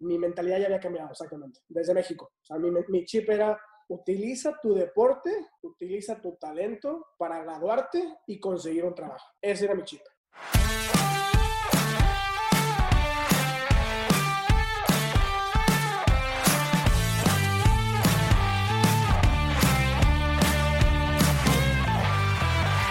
mi mentalidad ya había cambiado exactamente, desde México. O sea, mi, mi chip era utiliza tu deporte, utiliza tu talento para graduarte y conseguir un trabajo. Ese era mi chip.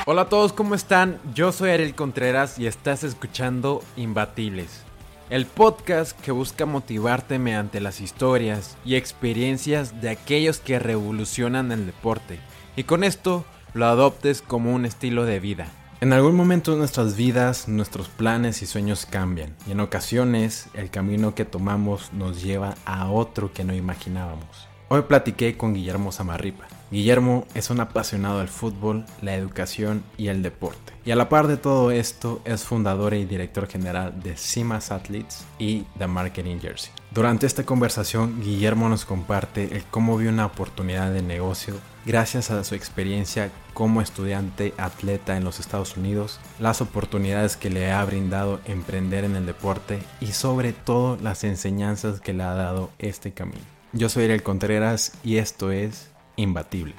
Hola a todos, ¿cómo están? Yo soy Ariel Contreras y estás escuchando Imbatibles, el podcast que busca motivarte mediante las historias y experiencias de aquellos que revolucionan el deporte y con esto lo adoptes como un estilo de vida. En algún momento de nuestras vidas, nuestros planes y sueños cambian y en ocasiones el camino que tomamos nos lleva a otro que no imaginábamos. Hoy platiqué con Guillermo Samarripa. Guillermo es un apasionado del fútbol, la educación y el deporte. Y a la par de todo esto, es fundador y director general de CIMAS Athletes y The Marketing Jersey. Durante esta conversación, Guillermo nos comparte el cómo vio una oportunidad de negocio gracias a su experiencia como estudiante atleta en los Estados Unidos, las oportunidades que le ha brindado emprender en el deporte y sobre todo las enseñanzas que le ha dado este camino. Yo soy Ariel Contreras y esto es Imbatible.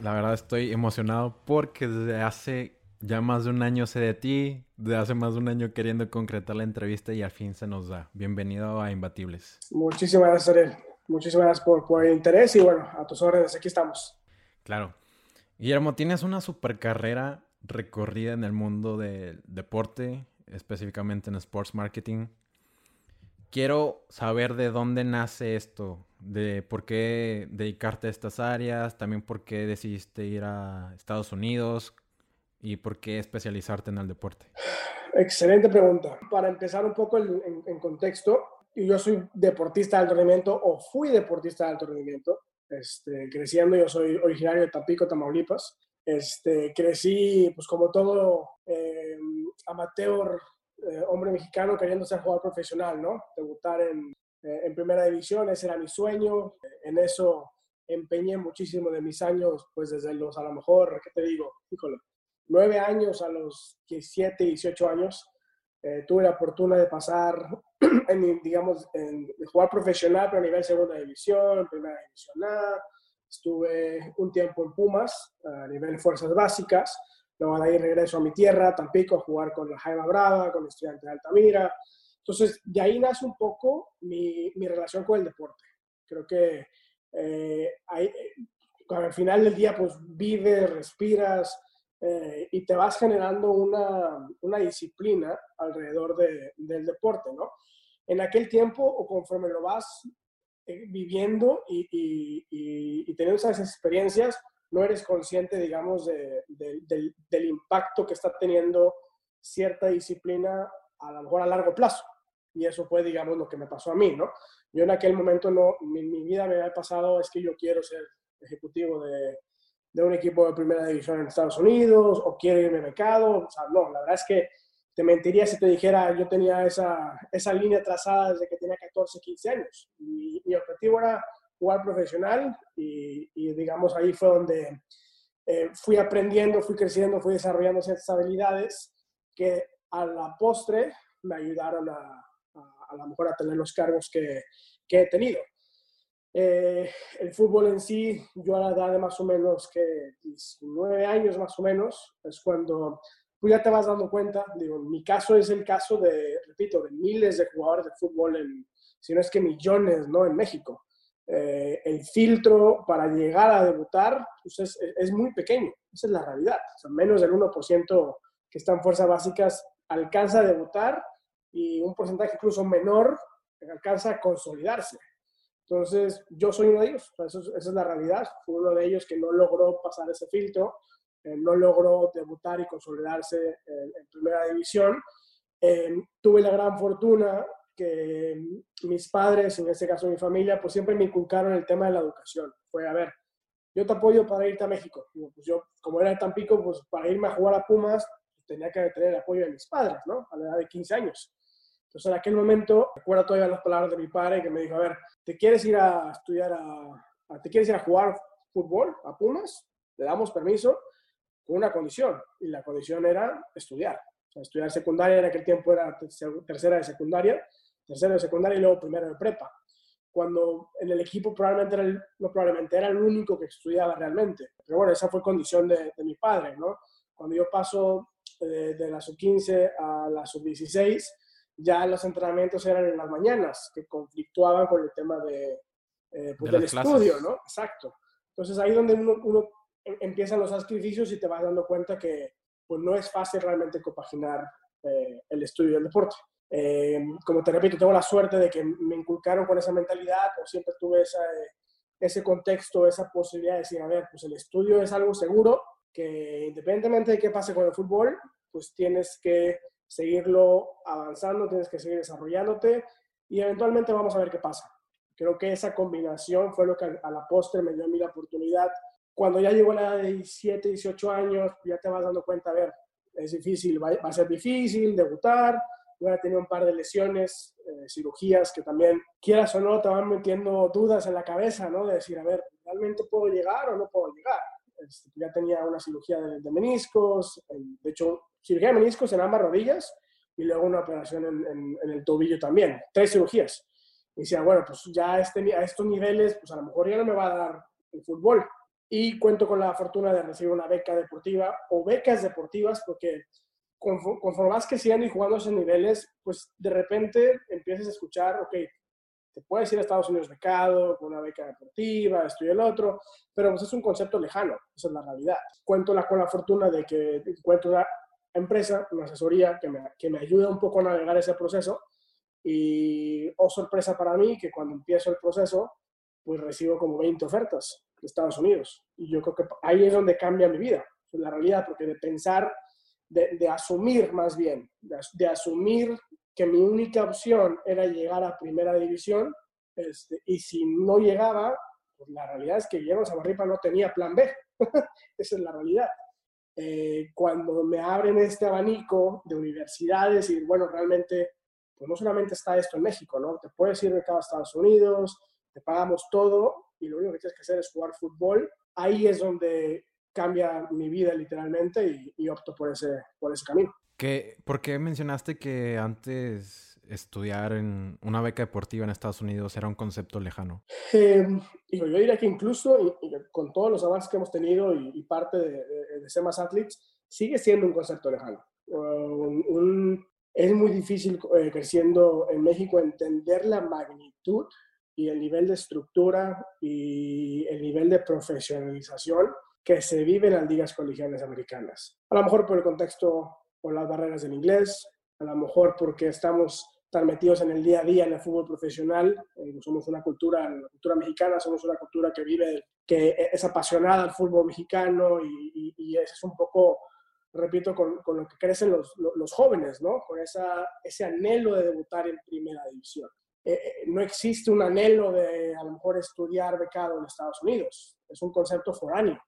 La verdad estoy emocionado porque desde hace ya más de un año sé de ti, de hace más de un año queriendo concretar la entrevista y al fin se nos da. Bienvenido a Imbatibles. Muchísimas gracias, Ariel. Muchísimas gracias por, por el interés y bueno, a tus órdenes, aquí estamos. Claro. Guillermo, tienes una super carrera recorrida en el mundo del deporte, específicamente en sports marketing. Quiero saber de dónde nace esto, de por qué dedicarte a estas áreas, también por qué decidiste ir a Estados Unidos, ¿Y por qué especializarte en el deporte? Excelente pregunta. Para empezar un poco en, en, contexto, yo soy deportista de alto rendimiento o fui deportista de alto rendimiento. Este, creciendo, yo soy originario de Tampico, Tamaulipas. Este, crecí, pues como todo eh, amateur, eh, hombre mexicano, queriendo ser jugador profesional, ¿no? Debutar en, eh, en primera división, ese era mi sueño. En eso empeñé muchísimo de mis años, pues desde los, a lo mejor, ¿qué te digo? Híjole, nueve años a los 17, 18 años, eh, tuve la fortuna de pasar, en, digamos, en, de jugar profesional, pero a nivel segunda división, primera división A. Estuve un tiempo en Pumas, a nivel fuerzas básicas. Luego de ahí regreso a mi tierra, Tampico, a jugar con la Jaima Brava, con el estudiante de Altamira. Entonces, de ahí nace un poco mi, mi relación con el deporte. Creo que eh, ahí, al final del día, pues vives, respiras, eh, y te vas generando una, una disciplina alrededor de, del deporte, ¿no? En aquel tiempo o conforme lo vas eh, viviendo y, y, y, teniendo esas experiencias, no eres consciente, digamos, de, de, del, del impacto que está teniendo cierta disciplina a lo mejor a largo plazo. Y eso fue, digamos, lo que me pasó a mí, ¿no? Yo en aquel momento no, mi, mi vida me había pasado, es que yo quiero ser ejecutivo de, de un equipo de primera división en Estados Unidos o quiero irme becado. O sea, no, la verdad es que te mentiría si te dijera yo tenía esa, esa línea trazada desde que tenía 14, 15 años. Y, mi objetivo era jugar profesional y, y digamos ahí fue donde eh, fui aprendiendo, fui creciendo, fui desarrollando ciertas habilidades que a la postre me ayudaron a, a, a lo mejor a tener los cargos que, que he tenido. Eh, el fútbol en sí, yo a la edad de más o menos que 19 años más o menos, es cuando tú ya te vas dando cuenta, digo, mi caso es el caso de, repito, de miles de jugadores de fútbol, en, si no es que millones, ¿no? En México. Eh, el filtro para llegar a debutar pues es, es, muy pequeño, esa es la realidad. O sea, menos del 1% que está en fuerzas básicas alcanza a debutar y un porcentaje incluso menor alcanza a consolidarse. Entonces, yo soy uno de ellos, esa es la realidad. Fui uno de ellos que no logró pasar ese filtro, eh, no logró debutar y consolidarse en, en primera división. Eh, tuve la gran fortuna que mis padres, en este caso mi familia, pues siempre me inculcaron el tema de la educación. Fue, a ver, yo te apoyo para irte a México. Pues yo, como era de Tampico, pues para irme a jugar a Pumas, tenía que tener el apoyo de mis padres, ¿no? A la edad de 15 años. Entonces, en aquel momento, recuerdo todavía las palabras de mi padre que me dijo, a ver, ¿te quieres ir a estudiar a, ¿te quieres ir a jugar fútbol a Pumas? Le damos permiso con una condición, y la condición era estudiar. O sea, estudiar secundaria en aquel tiempo era tercera de secundaria, tercera de secundaria y luego primero de prepa. Cuando en el equipo probablemente era el, no probablemente era el único que estudiaba realmente. Pero bueno, esa fue condición de, de mi padre, ¿no? Cuando yo paso de, de la sub-15 a la sub-16, ya los entrenamientos eran en las mañanas, que conflictuaban con el tema de, eh, pues del estudio, ¿no? Exacto. Entonces ahí donde uno, uno, em, empiezan los sacrificios y te vas dando cuenta que pues no es fácil realmente compaginar eh, el estudio y el deporte. Eh, como te repito, tengo la suerte de que me inculcaron con esa mentalidad, o siempre tuve esa, ese contexto, esa posibilidad de decir, a ver, pues el estudio es algo seguro, que independientemente de qué pase con el fútbol, pues tienes que seguirlo avanzando, tienes que seguir desarrollándote y eventualmente vamos a ver qué pasa. Creo que esa combinación fue lo que a la postre me dio a mí la oportunidad. Cuando ya llegó la edad de 17, 18 años, ya te vas dando cuenta, a ver, es difícil, va, a ser difícil debutar, voy a tener un par de lesiones, eh, cirugías que también, quieras o no, te van metiendo dudas en la cabeza, ¿no? De decir, a ver, ¿realmente puedo llegar o no puedo llegar? Este, ya tenía una cirugía de, meniscos, de hecho cirugía de meniscos en ambas rodillas y luego una operación en, el tobillo también, tres cirugías. Y decía, bueno, pues ya este, a estos niveles, pues a lo mejor ya no me va a dar el fútbol. Y cuento con la fortuna de recibir una beca deportiva o becas deportivas porque conforme, vas creciendo y jugando esos niveles, pues de repente empiezas a escuchar, ok, te puedes ir a Estados Unidos becado, con una beca deportiva, esto y el otro, pero pues es un concepto lejano, esa es la realidad. Cuento la, con la fortuna de que encuentro una empresa, una asesoría que me, que me ayuda un poco a navegar ese proceso y, oh sorpresa para mí, que cuando empiezo el proceso, pues recibo como 20 ofertas de Estados Unidos. Y yo creo que ahí es donde cambia mi vida, la realidad, porque de pensar, de, de asumir más bien, de, asumir que mi única opción era llegar a primera división, este, y si no llegaba, pues la realidad es que Guillermo Zamarripa no tenía plan B. Esa es la realidad. Eh, cuando me abren este abanico de universidades y bueno, realmente, pues no solamente está esto en México, ¿no? Te puedes ir de cada Estados Unidos, te pagamos todo y lo único que tienes que hacer es jugar fútbol. Ahí es donde cambia mi vida literalmente y, y opto por ese, por ese camino. ¿Qué, ¿Por qué mencionaste que antes estudiar en una beca deportiva en Estados Unidos era un concepto lejano? Eh, yo diría que incluso con todos los avances que hemos tenido y, parte de, de, ser más athletes, sigue siendo un concepto lejano. es muy difícil eh, creciendo en México entender la magnitud y el nivel de estructura y el nivel de profesionalización que se vive en las ligas colegiales americanas. A lo mejor por el contexto o las barreras del inglés, a lo mejor porque estamos estar metidos en el día a día en el fútbol profesional. Eh, somos una cultura, la cultura mexicana, somos una cultura que vive, que es apasionada al fútbol mexicano y, y, ese es un poco, repito, con, con lo que crecen los, los, jóvenes, ¿no? Con esa, ese anhelo de debutar en primera división. Eh, eh, no existe un anhelo de a lo mejor estudiar becado en Estados Unidos. Es un concepto foráneo,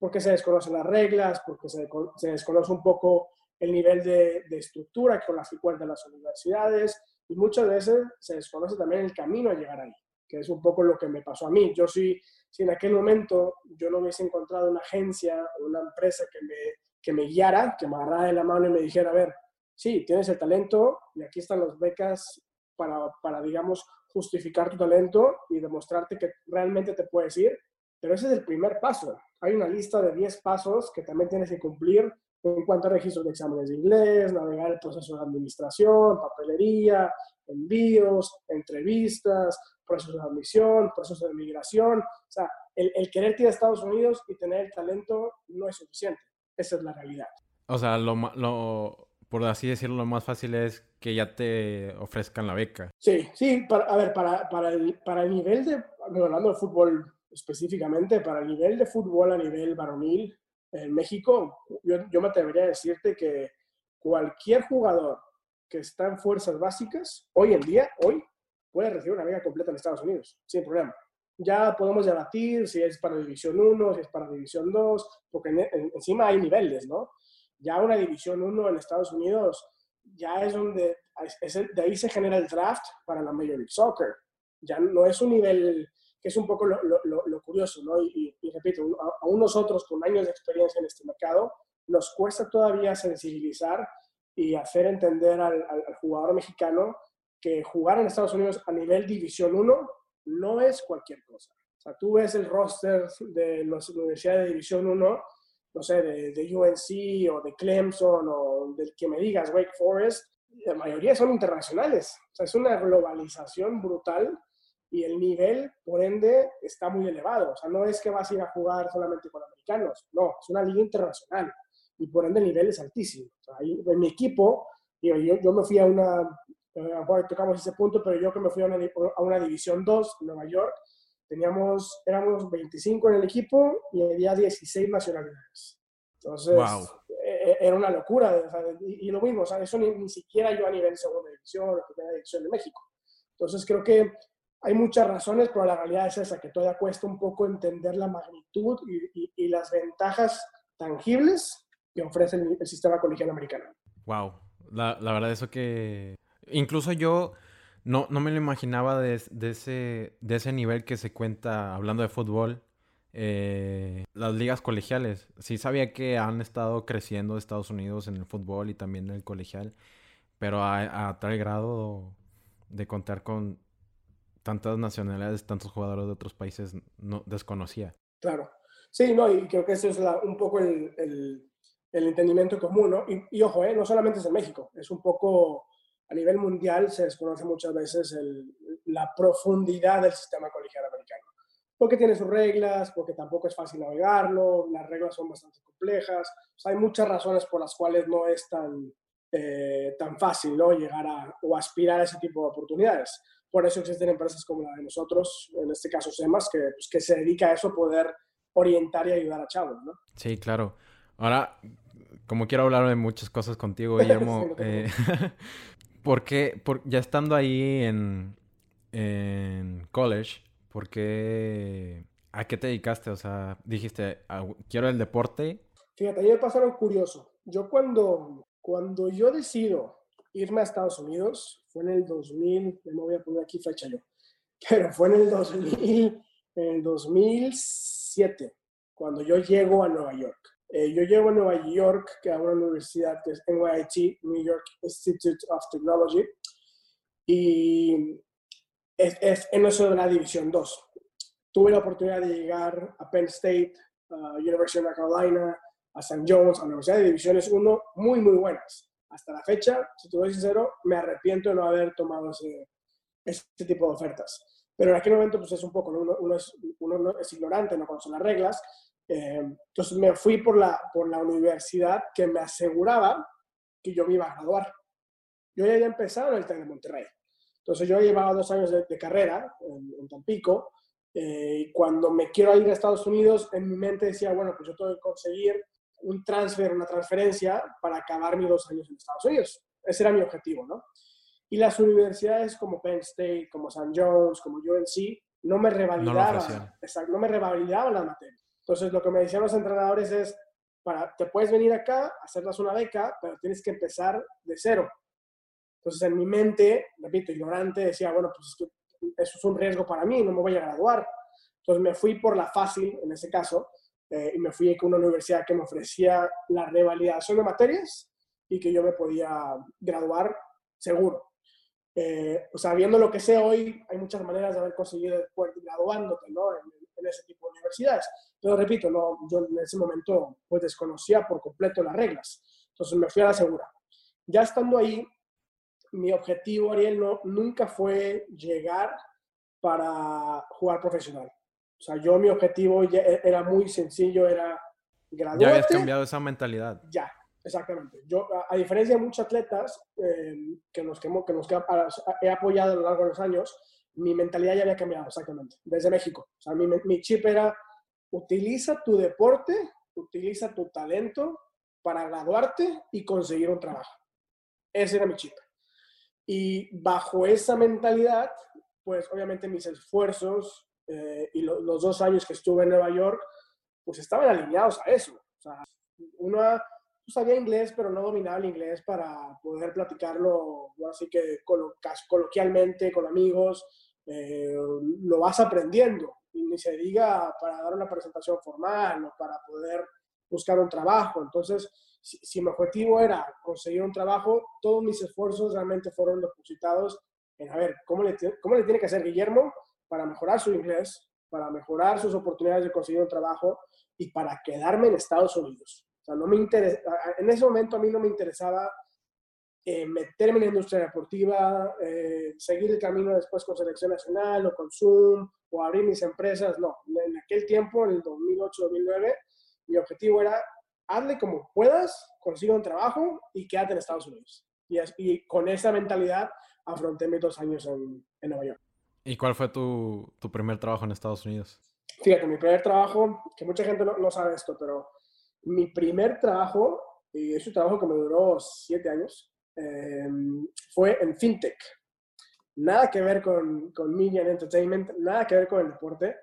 porque se desconocen las reglas, porque se, se desconoce un poco el nivel de, estructura con las que cuentan las universidades y muchas veces se desconoce también el camino a llegar ahí, que es un poco lo que me pasó a mí. Yo sí, si en aquel momento yo no hubiese encontrado una agencia o una empresa que me, que me guiara, que me agarrara de la mano y me dijera, a ver, sí, tienes el talento y aquí están las becas para, para, digamos, justificar tu talento y demostrarte que realmente te puedes ir, pero ese es el primer paso. Hay una lista de 10 pasos que también tienes que cumplir en cuanto a registros de exámenes de inglés, navegar el proceso de administración, papelería, envíos, entrevistas, procesos de admisión, procesos de migración. O sea, el, el querer ir a Estados Unidos y tener el talento no es suficiente. Esa es la realidad. O sea, lo, lo, por así decirlo, lo más fácil es que ya te ofrezcan la beca. Sí, sí, para, a ver, para, para, el, para el nivel de, hablando de fútbol específicamente, para el nivel de fútbol a nivel varonil, en México, yo, me atrevería a decirte que cualquier jugador que está en fuerzas básicas, hoy en día, hoy, puede recibir una beca completa en Estados Unidos, sin problema. Ya podemos debatir si es para División 1, si es para División 2, porque encima hay niveles, ¿no? Ya una División 1 en Estados Unidos ya es donde de ahí se genera el draft para la Major League Soccer. Ya no es un nivel que es un poco lo, lo, curioso, ¿no? Y, repito, aún nosotros con años de experiencia en este mercado, nos cuesta todavía sensibilizar y hacer entender al, al, jugador mexicano que jugar en Estados Unidos a nivel División 1 no es cualquier cosa. O sea, tú ves el roster de las universidades de División 1, no sé, de, de, UNC o de Clemson o del que me digas, Wake Forest, la mayoría son internacionales. O sea, es una globalización brutal y el nivel, por ende, está muy elevado. O sea, no es que vas a ir a jugar solamente con americanos, no, es una liga internacional y por ende el nivel es altísimo. O sea, en mi equipo, yo, yo me fui a una, ahora tocamos ese punto, pero yo que me fui a una, a una División 2 en Nueva York, teníamos, éramos 25 en el equipo y había 16 nacionalidades. Entonces, e, e, era una locura. y, lo mismo, o sea, eso ni, siquiera yo a nivel segunda división o primera división de México. Entonces, creo que hay muchas razones, pero la realidad es esa, que todavía cuesta un poco entender la magnitud y, las ventajas tangibles que ofrece el, sistema colegial americano. Wow, la, la verdad eso que Incluso yo no, no me lo imaginaba de, ese, de ese nivel que se cuenta hablando de fútbol. Eh, las ligas colegiales. Sí sabía que han estado creciendo Estados Unidos en el fútbol y también en el colegial, pero a, tal grado de contar con tantas nacionalidades, tantos jugadores de otros países, no desconocía. Claro. Sí, no, y creo que ese es un poco el, el, entendimiento común, ¿no? Y, y ojo, ¿eh? no solamente es en México, es un poco a nivel mundial se desconoce muchas veces la profundidad del sistema colegial americano. Porque tiene sus reglas, porque tampoco es fácil navegarlo, las reglas son bastante complejas. hay muchas razones por las cuales no es tan, eh, tan fácil ¿no? llegar a o aspirar a ese tipo de oportunidades. Por eso existen empresas como la de nosotros, en este caso SEMAS, que, pues, que se dedica a eso, poder orientar y ayudar a chavos. ¿no? Sí, claro. Ahora, como quiero hablar de muchas cosas contigo, Guillermo, eh, ¿Por qué, ya estando ahí en, en college, ¿por qué, a qué te dedicaste? O sea, dijiste, ah, quiero el deporte. Fíjate, a mí me pasaron curioso. Yo cuando, cuando yo decido irme a Estados Unidos, fue en el 2000, me voy a poner aquí fecha yo, pero fue en el 2000, en el 2007, cuando yo llego a Nueva York. Eh, yo llego a Nueva York, que a una universidad que es NYIT, New York Institute of Technology, y es, en eso de la División 2. Tuve la oportunidad de llegar a Penn State, a University of North Carolina, a St. John's, a la Universidad de Divisiones 1, muy, muy buenas. Hasta la fecha, si te voy sincero, me arrepiento de no haber tomado ese, ese tipo de ofertas. Pero en aquel momento, pues es un poco, uno, uno, es, uno es ignorante, no conoce las reglas, eh, entonces me fui por la, por la universidad que me aseguraba que yo me iba a graduar. Yo ya había empezado en el TEC de Monterrey. Entonces yo llevaba dos años de, carrera en, Tampico eh, y cuando me quiero ir a Estados Unidos, en mi mente decía, bueno, pues yo tengo que conseguir un transfer, una transferencia para acabar mis dos años en Estados Unidos. Ese era mi objetivo, ¿no? Y las universidades como Penn State, como St. John's, como UNC, no me revalidaban, no, no me revalidaban las materias. Entonces, lo que me decían los entrenadores es, para, te puedes venir acá, hacerlas una beca, pero tienes que empezar de cero. Entonces, en mi mente, repito, ignorante, decía, bueno, pues eso es un riesgo para mí, no me voy a graduar. Entonces, me fui por la fácil, en ese caso, eh, y me fui con una universidad que me ofrecía la revalidación de materias y que yo me podía graduar seguro. Eh, lo que sé hoy, hay muchas maneras de haber conseguido graduándote, ¿no? En, en ese tipo de universidades. Pero repito, no, yo en ese momento pues desconocía por completo las reglas. Entonces me fui a la segura. Ya estando ahí, mi objetivo, Ariel, no, nunca fue llegar para jugar profesional. O sea, yo mi objetivo e, era muy sencillo, era graduarte. Ya habías cambiado esa mentalidad. Ya, exactamente. Yo, a, diferencia de muchos atletas eh, que, nos, que, que nos he apoyado a lo largo de los años, mi mentalidad ya había cambiado, exactamente, desde México. O sea, mi, mi chip era, utiliza tu deporte, utiliza tu talento para graduarte y conseguir un trabajo. Ese era mi chip. Y bajo esa mentalidad, pues obviamente mis esfuerzos eh, y los dos años que estuve en Nueva York, pues estaban alineados a eso. O sea, una, sabía inglés, pero no dominaba el inglés para poder platicarlo, así que coloquialmente con amigos, eh, lo vas aprendiendo. Y ni se diga para dar una presentación formal o para poder buscar un trabajo. Entonces, si, mi objetivo era conseguir un trabajo, todos mis esfuerzos realmente fueron depositados en, a ver, ¿cómo le, cómo le tiene que hacer Guillermo para mejorar su inglés, para mejorar sus oportunidades de conseguir un trabajo y para quedarme en Estados Unidos? O sea, no me interesa, en ese momento a mí no me interesaba eh, meterme en la industria deportiva, eh, seguir el camino después con Selección Nacional o con Zoom o abrir mis empresas. No, en aquel tiempo, en el 2008-2009, mi objetivo era hazle como puedas, consiga un trabajo y quédate en Estados Unidos. Y, y con esa mentalidad afronté mis dos años en, en Nueva York. ¿Y cuál fue tu, tu, primer trabajo en Estados Unidos? Fíjate, mi primer trabajo, que mucha gente no, no sabe esto, pero mi primer trabajo, y es un trabajo que me duró siete años, eh, fue en FinTech. Nada que ver con, con Media and Entertainment, nada que ver con el deporte,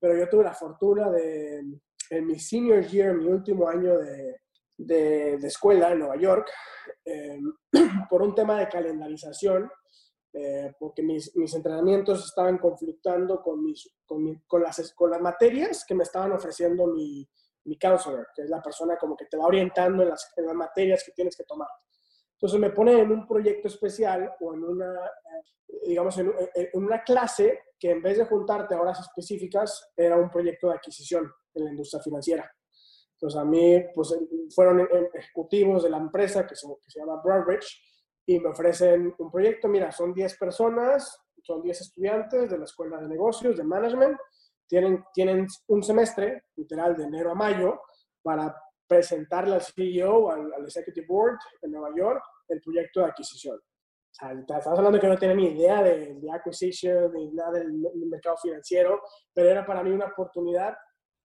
pero yo tuve la fortuna de, en mi senior year, mi último año de, de, escuela en Nueva York, eh, por un tema de calendarización, eh, porque mis, mis, entrenamientos estaban conflictando con, mis, con, con, las, con las materias que me estaban ofreciendo mi, mi counselor, que es la persona como que te va orientando en las, en las materias que tienes que tomar. Entonces me pone en un proyecto especial o en una, eh, digamos, en, una clase que en vez de juntarte a horas específicas, era un proyecto de adquisición en la industria financiera. Entonces a mí, pues fueron ejecutivos de la empresa que se, que se llama Broadridge y me ofrecen un proyecto, mira, son 10 personas, son 10 estudiantes de la escuela de negocios, de management, tienen, tienen un semestre, literal, de enero a mayo, para presentarle al CEO, al, al, Executive Board en Nueva York, el proyecto de adquisición. O sea, estás hablando que no tiene ni idea de, de acquisition, ni nada del, mercado financiero, pero era para mí una oportunidad,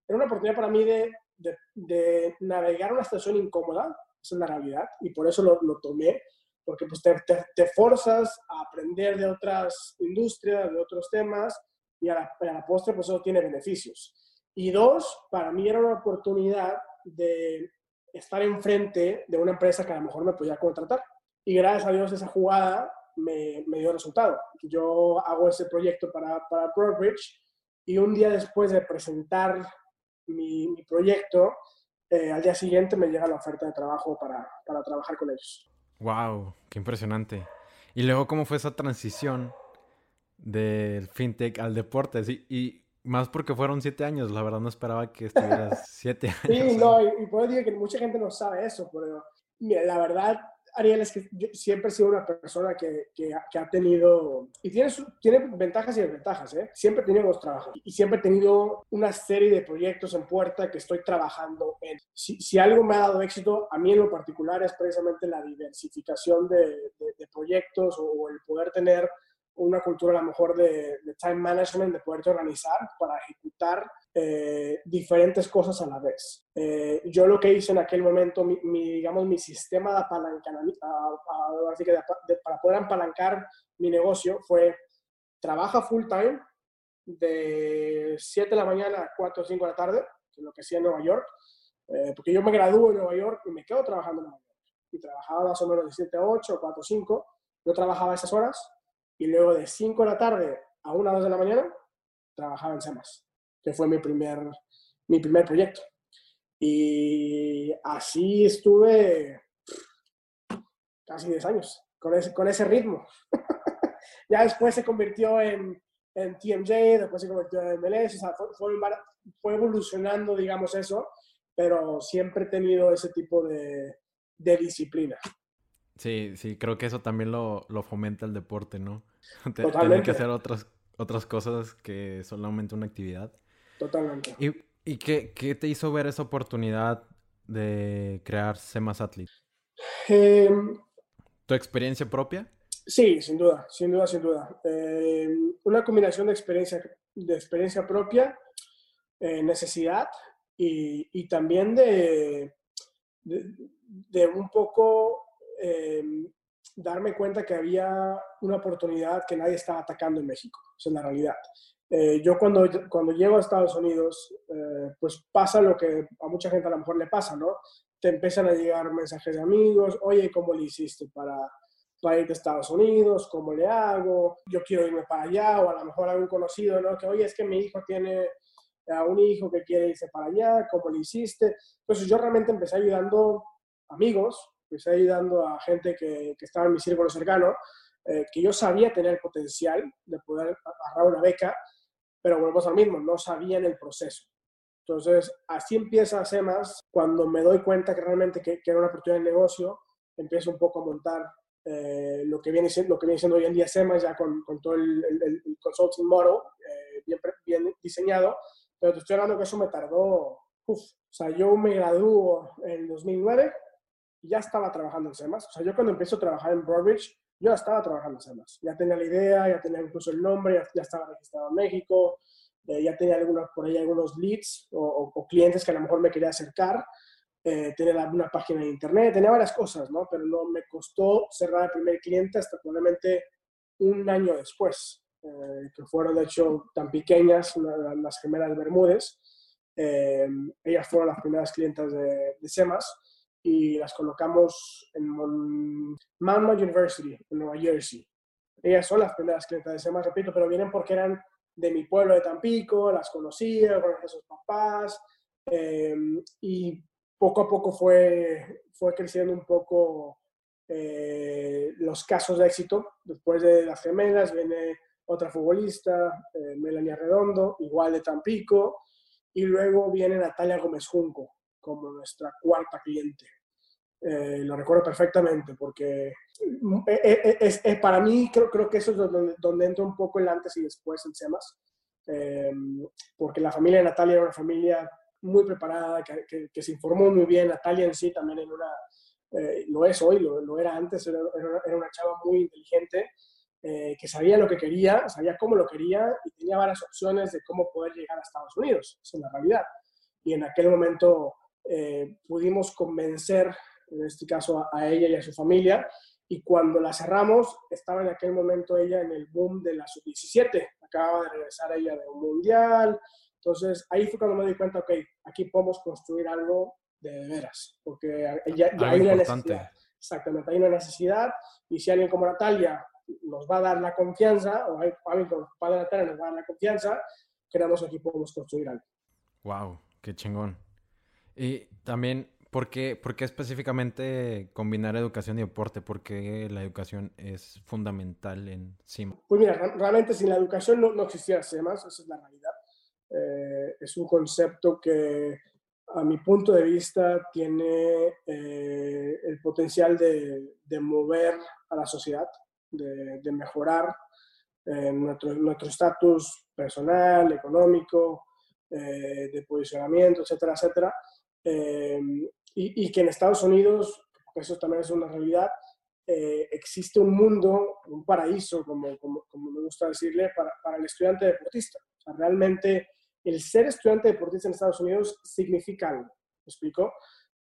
era una oportunidad para mí de, de, de navegar una situación incómoda, esa es la realidad, y por eso lo, lo tomé, porque pues te, te, te, forzas a aprender de otras industrias, de otros temas, y a la, a la postre pues eso tiene beneficios. Y dos, para mí era una oportunidad de estar enfrente de una empresa que a lo mejor me podía contratar. Y gracias a Dios esa jugada me, me dio resultado. Yo hago ese proyecto para, para Broadbridge y un día después de presentar mi, mi proyecto, eh, al día siguiente me llega la oferta de trabajo para, para trabajar con ellos. ¡Wow! ¡Qué impresionante! Y luego, ¿cómo fue esa transición del fintech al deporte? y más porque fueron siete años, la verdad no esperaba que estuvieras siete años. Sí, no, y, y por eso que mucha gente no sabe eso, pero mira, la verdad, Ariel, es que yo siempre he sido una persona que, que, ha tenido, y tiene, tiene ventajas y desventajas, ¿eh? Siempre he tenido dos trabajos y siempre he tenido una serie de proyectos en puerta que estoy trabajando en. Si, si algo me ha dado éxito, a mí en lo particular, es precisamente la diversificación de, proyectos o el poder tener una cultura a lo mejor de, de time management, de poderte organizar para ejecutar eh, diferentes cosas a la vez. Eh, yo lo que hice en aquel momento, mi, mi digamos, mi sistema de apalancamiento, así que de, de, para poder apalancar mi negocio fue trabaja full time de 7 de la mañana a 4 o 5 de la tarde, que es lo que hacía en Nueva York, eh, porque yo me gradúo en Nueva York y me quedo trabajando en Nueva York. Y trabajaba más o menos de 7 a 8, 4 o 5. Yo trabajaba esas horas y luego de 5 de la tarde a 1 o 2 de la mañana trabajaba en SEMAS, que fue mi primer, mi primer proyecto. Y así estuve casi 10 años, con ese, con ese ritmo. ya después se convirtió en, en, TMJ, después se convirtió en MLS, o sea, fue, fue, evolucionando, digamos eso, pero siempre he tenido ese tipo de, de disciplina. Sí, sí, creo que eso también lo, lo fomenta el deporte, ¿no? Tener que hacer otras, otras cosas que solamente una actividad. Totalmente. ¿Y, y qué, qué, te hizo ver esa oportunidad de crear Semas Athlete? Eh, ¿Tu experiencia propia? Sí, sin duda, sin duda, sin duda. Eh, una combinación de experiencia, de experiencia propia, eh, necesidad y, y también de, de, de, un poco eh, darme cuenta que había una oportunidad que nadie estaba atacando en México. Es la realidad. Eh, yo cuando, cuando llego a Estados Unidos, eh, pues pasa lo que a mucha gente a lo mejor le pasa, ¿no? te empiezan a llegar mensajes de amigos, oye, ¿cómo le hiciste para, para irte a Estados Unidos? ¿Cómo le hago? Yo quiero irme para allá, o a lo mejor algún conocido, ¿no? Que, oye, es que mi hijo tiene a un hijo que quiere irse para allá, ¿cómo le hiciste? Entonces yo realmente empecé ayudando amigos, empecé ayudando a gente que, que estaba en mi círculo cercano, eh, que yo sabía tener el potencial de poder agarrar una beca, pero volvemos al mismo, no sabían el proceso. Entonces, así empieza SEMAS. Cuando me doy cuenta que realmente que, era una oportunidad de negocio, empiezo un poco a montar eh, lo, que viene, lo que viene siendo hoy en día SEMAS, ya con, con todo el, el, consulting model eh, bien, bien, diseñado. Pero te estoy hablando que eso me tardó, uf, o sea, yo me graduó en 2009 y ya estaba trabajando en SEMAS. O sea, yo cuando empiezo a trabajar en Broadridge, yo ya estaba trabajando en SEMAS. Ya tenía la idea, ya tenía incluso el nombre, ya, ya estaba registrado en México, eh, ya tenía algunos, por ahí algunos leads o, clientes que a lo mejor me quería acercar, eh, tenía una página de internet, tenía varias cosas, ¿no? Pero no me costó cerrar el primer cliente hasta probablemente un año después, eh, que fueron de hecho tan pequeñas, las gemelas Bermúdez. ellas fueron las primeras clientes de, de SEMAS y las colocamos en Monmouth University, en Nueva Jersey. Ellas son las primeras clientes de SEMAS, repito, pero vienen porque eran de mi pueblo de Tampico, las conocía, conocía a sus papás, eh, y poco a poco fue, fue creciendo un poco eh, los casos de éxito. Después de las gemelas viene otra futbolista, eh, Melania Redondo, igual de Tampico, y luego viene Natalia Gómez Junco como nuestra cuarta cliente. lo recuerdo perfectamente porque es, para mí creo, creo que eso es donde, donde entra un poco el antes y después en SEMAS, em, porque la familia de Natalia era una familia muy preparada, que, que, se informó muy bien, Natalia en sí también en una, eh, lo es hoy, lo, lo era antes, era, era, una chava muy inteligente, eh, que sabía lo que quería, sabía cómo lo quería y tenía varias opciones de cómo poder llegar a Estados Unidos, esa es la realidad. Y en aquel momento eh, pudimos convencer, en este caso a, a ella y a su familia, y cuando la cerramos, estaba en aquel momento ella en el boom de la sub-17, acababa de regresar ella de un mundial, entonces ahí fue cuando me di cuenta, ok, aquí podemos construir algo de veras, porque ya, hay una necesidad. Exactamente, hay una necesidad y si alguien como Natalia nos va a dar la confianza, o alguien como padre Natalia nos va a dar la confianza, creemos que aquí podemos construir algo. Wow, qué chingón. Y también ¿Por qué, específicamente combinar educación y deporte? Porque la educación es fundamental en CIMA. Pues mira, realmente sin la educación no, no existiera CEMAS, esa es la realidad. Eh, es un concepto que a mi punto de vista tiene eh, el potencial de, mover a la sociedad, de, mejorar eh, nuestro estatus personal, económico, de posicionamiento, etcétera, etcétera y, que en Estados Unidos, eso también es una realidad, eh, existe un mundo, un paraíso, como, como, como me gusta decirle, para, para, el estudiante deportista. O sea, realmente el ser estudiante deportista en Estados Unidos significa algo, ¿me explico?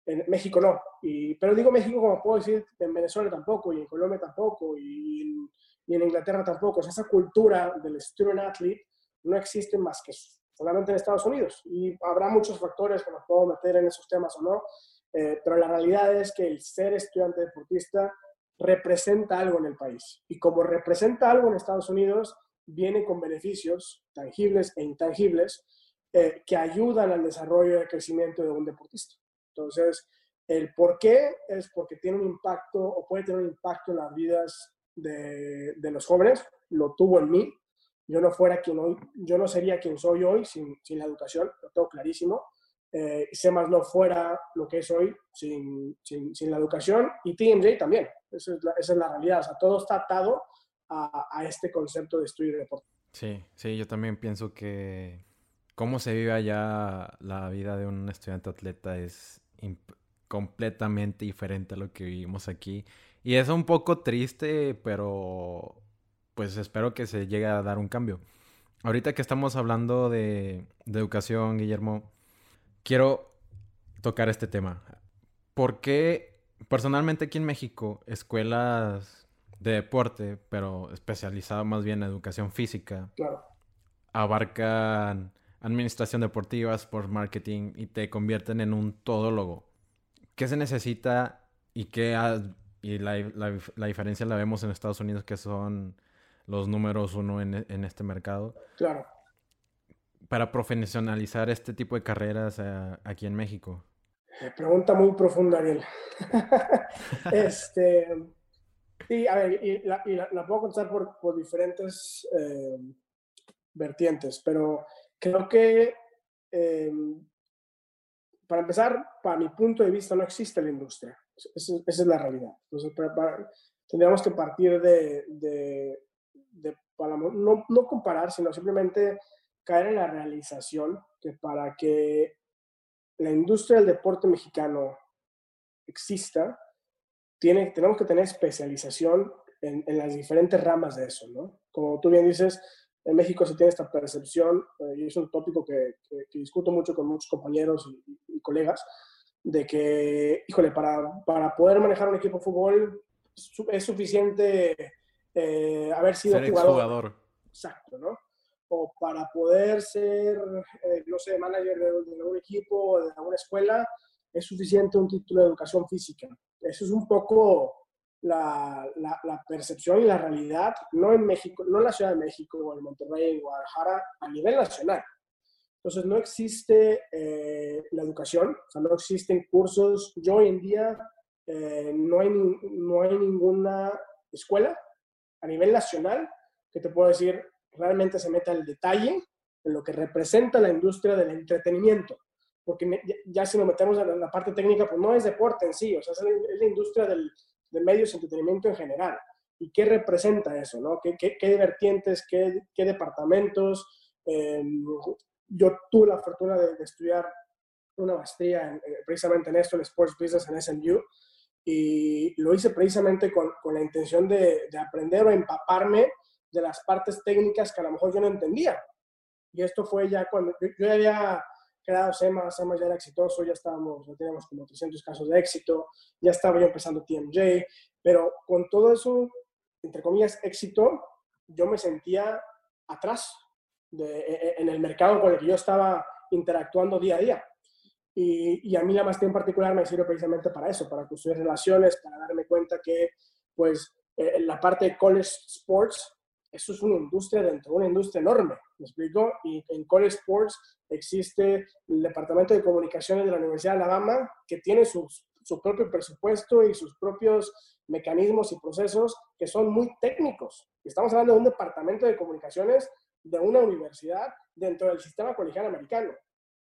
En México no, y, pero digo México como puedo decir, en Venezuela tampoco, y en Colombia tampoco, y en, y en Inglaterra tampoco. O sea, esa cultura del student athlete no existe más que solamente en Estados Unidos. Y habrá muchos factores que nos puedo meter en esos temas o no, eh, pero la realidad es que el ser estudiante deportista representa algo en el país. Y como representa algo en Estados Unidos, viene con beneficios tangibles e intangibles eh, que ayudan al desarrollo y al crecimiento de un deportista. Entonces, el por qué es porque tiene un impacto o puede tener un impacto en las vidas de, de los jóvenes. Lo tuvo en mí. Yo no fuera quien hoy, yo no sería quien soy hoy sin, sin la educación, lo tengo clarísimo eh, SEMAS no fuera lo que es hoy sin, sin, sin la educación y TMJ también. Esa es, la, esa es la, realidad. O sea, todo está atado a, a este concepto de estudio de deporte. Sí, sí, yo también pienso que cómo se vive allá la vida de un estudiante atleta es completamente diferente a lo que vivimos aquí. Y es un poco triste, pero pues espero que se llegue a dar un cambio. Ahorita que estamos hablando de, de educación, Guillermo, quiero tocar este tema. ¿Por qué personalmente aquí en México, escuelas de deporte, pero especializado más bien en educación física, abarcan administración deportiva, sport marketing y te convierten en un todólogo? ¿qué se necesita y qué y la, diferencia la vemos en Estados Unidos que son los números uno en, en este mercado? Claro. Para profesionalizar este tipo de carreras eh, aquí en México. Pregunta muy profunda, Ariel. este, y a ver, y la, puedo contestar por, por diferentes eh, vertientes, pero creo que eh, para empezar, para mi punto de vista, no existe la industria. Esa, es la realidad. Entonces, tendríamos que partir de, de, no, comparar, sino simplemente caer en la realización que para que la industria del deporte mexicano exista, tiene, tenemos que tener especialización en, las diferentes ramas de eso, ¿no? Como tú bien dices, en México se tiene esta percepción, eh, y es un tópico que, discuto mucho con muchos compañeros y, colegas, de que, híjole, para, para, poder manejar un equipo de fútbol es suficiente eh, haber sido jugador. jugador. Exacto, ¿no? O para poder ser, eh, no sé, manager de, de algún equipo o de alguna escuela, es suficiente un título de educación física. Eso es un poco la, la, percepción y la realidad, no en México, no en la Ciudad de México o en Monterrey, en Guadalajara, a nivel nacional. Entonces, no existe eh, la educación, o sea, no existen cursos. Yo hoy en día eh, no, hay, no hay ninguna escuela a nivel nacional que te pueda decir realmente se meta el detalle en lo que representa la industria del entretenimiento porque ya, si nos metemos en la parte técnica, pues no es deporte en sí, o sea, es la, industria del, de medios de entretenimiento en general. ¿Y qué representa eso? ¿no? ¿Qué, qué, qué vertientes, qué, qué departamentos? Em, yo tuve la fortuna de, estudiar una maestría precisamente en esto, en Sports Business en SMU, y lo hice precisamente con, con la intención de, de, aprender o empaparme de las partes técnicas que a lo mejor yo no entendía. Y esto fue ya cuando yo, ya había creado SEMA, ya era exitoso, ya estábamos, teníamos como 300 casos de éxito, ya estaba yo empezando TMJ, pero con todo eso, entre comillas, éxito, yo me sentía atrás e, e, en el mercado con el que yo estaba interactuando día a día. Y, a mí la maestría en particular me sirve precisamente para eso, para construir relaciones, para darme cuenta que, pues, eh, la parte de college sports eso es una industria dentro de una industria enorme, ¿me explico? Y en College Sports existe el Departamento de Comunicaciones de la Universidad de Alabama que tiene su, su propio presupuesto y sus propios mecanismos y procesos que son muy técnicos. Estamos hablando de un departamento de comunicaciones de una universidad dentro del sistema colegial americano.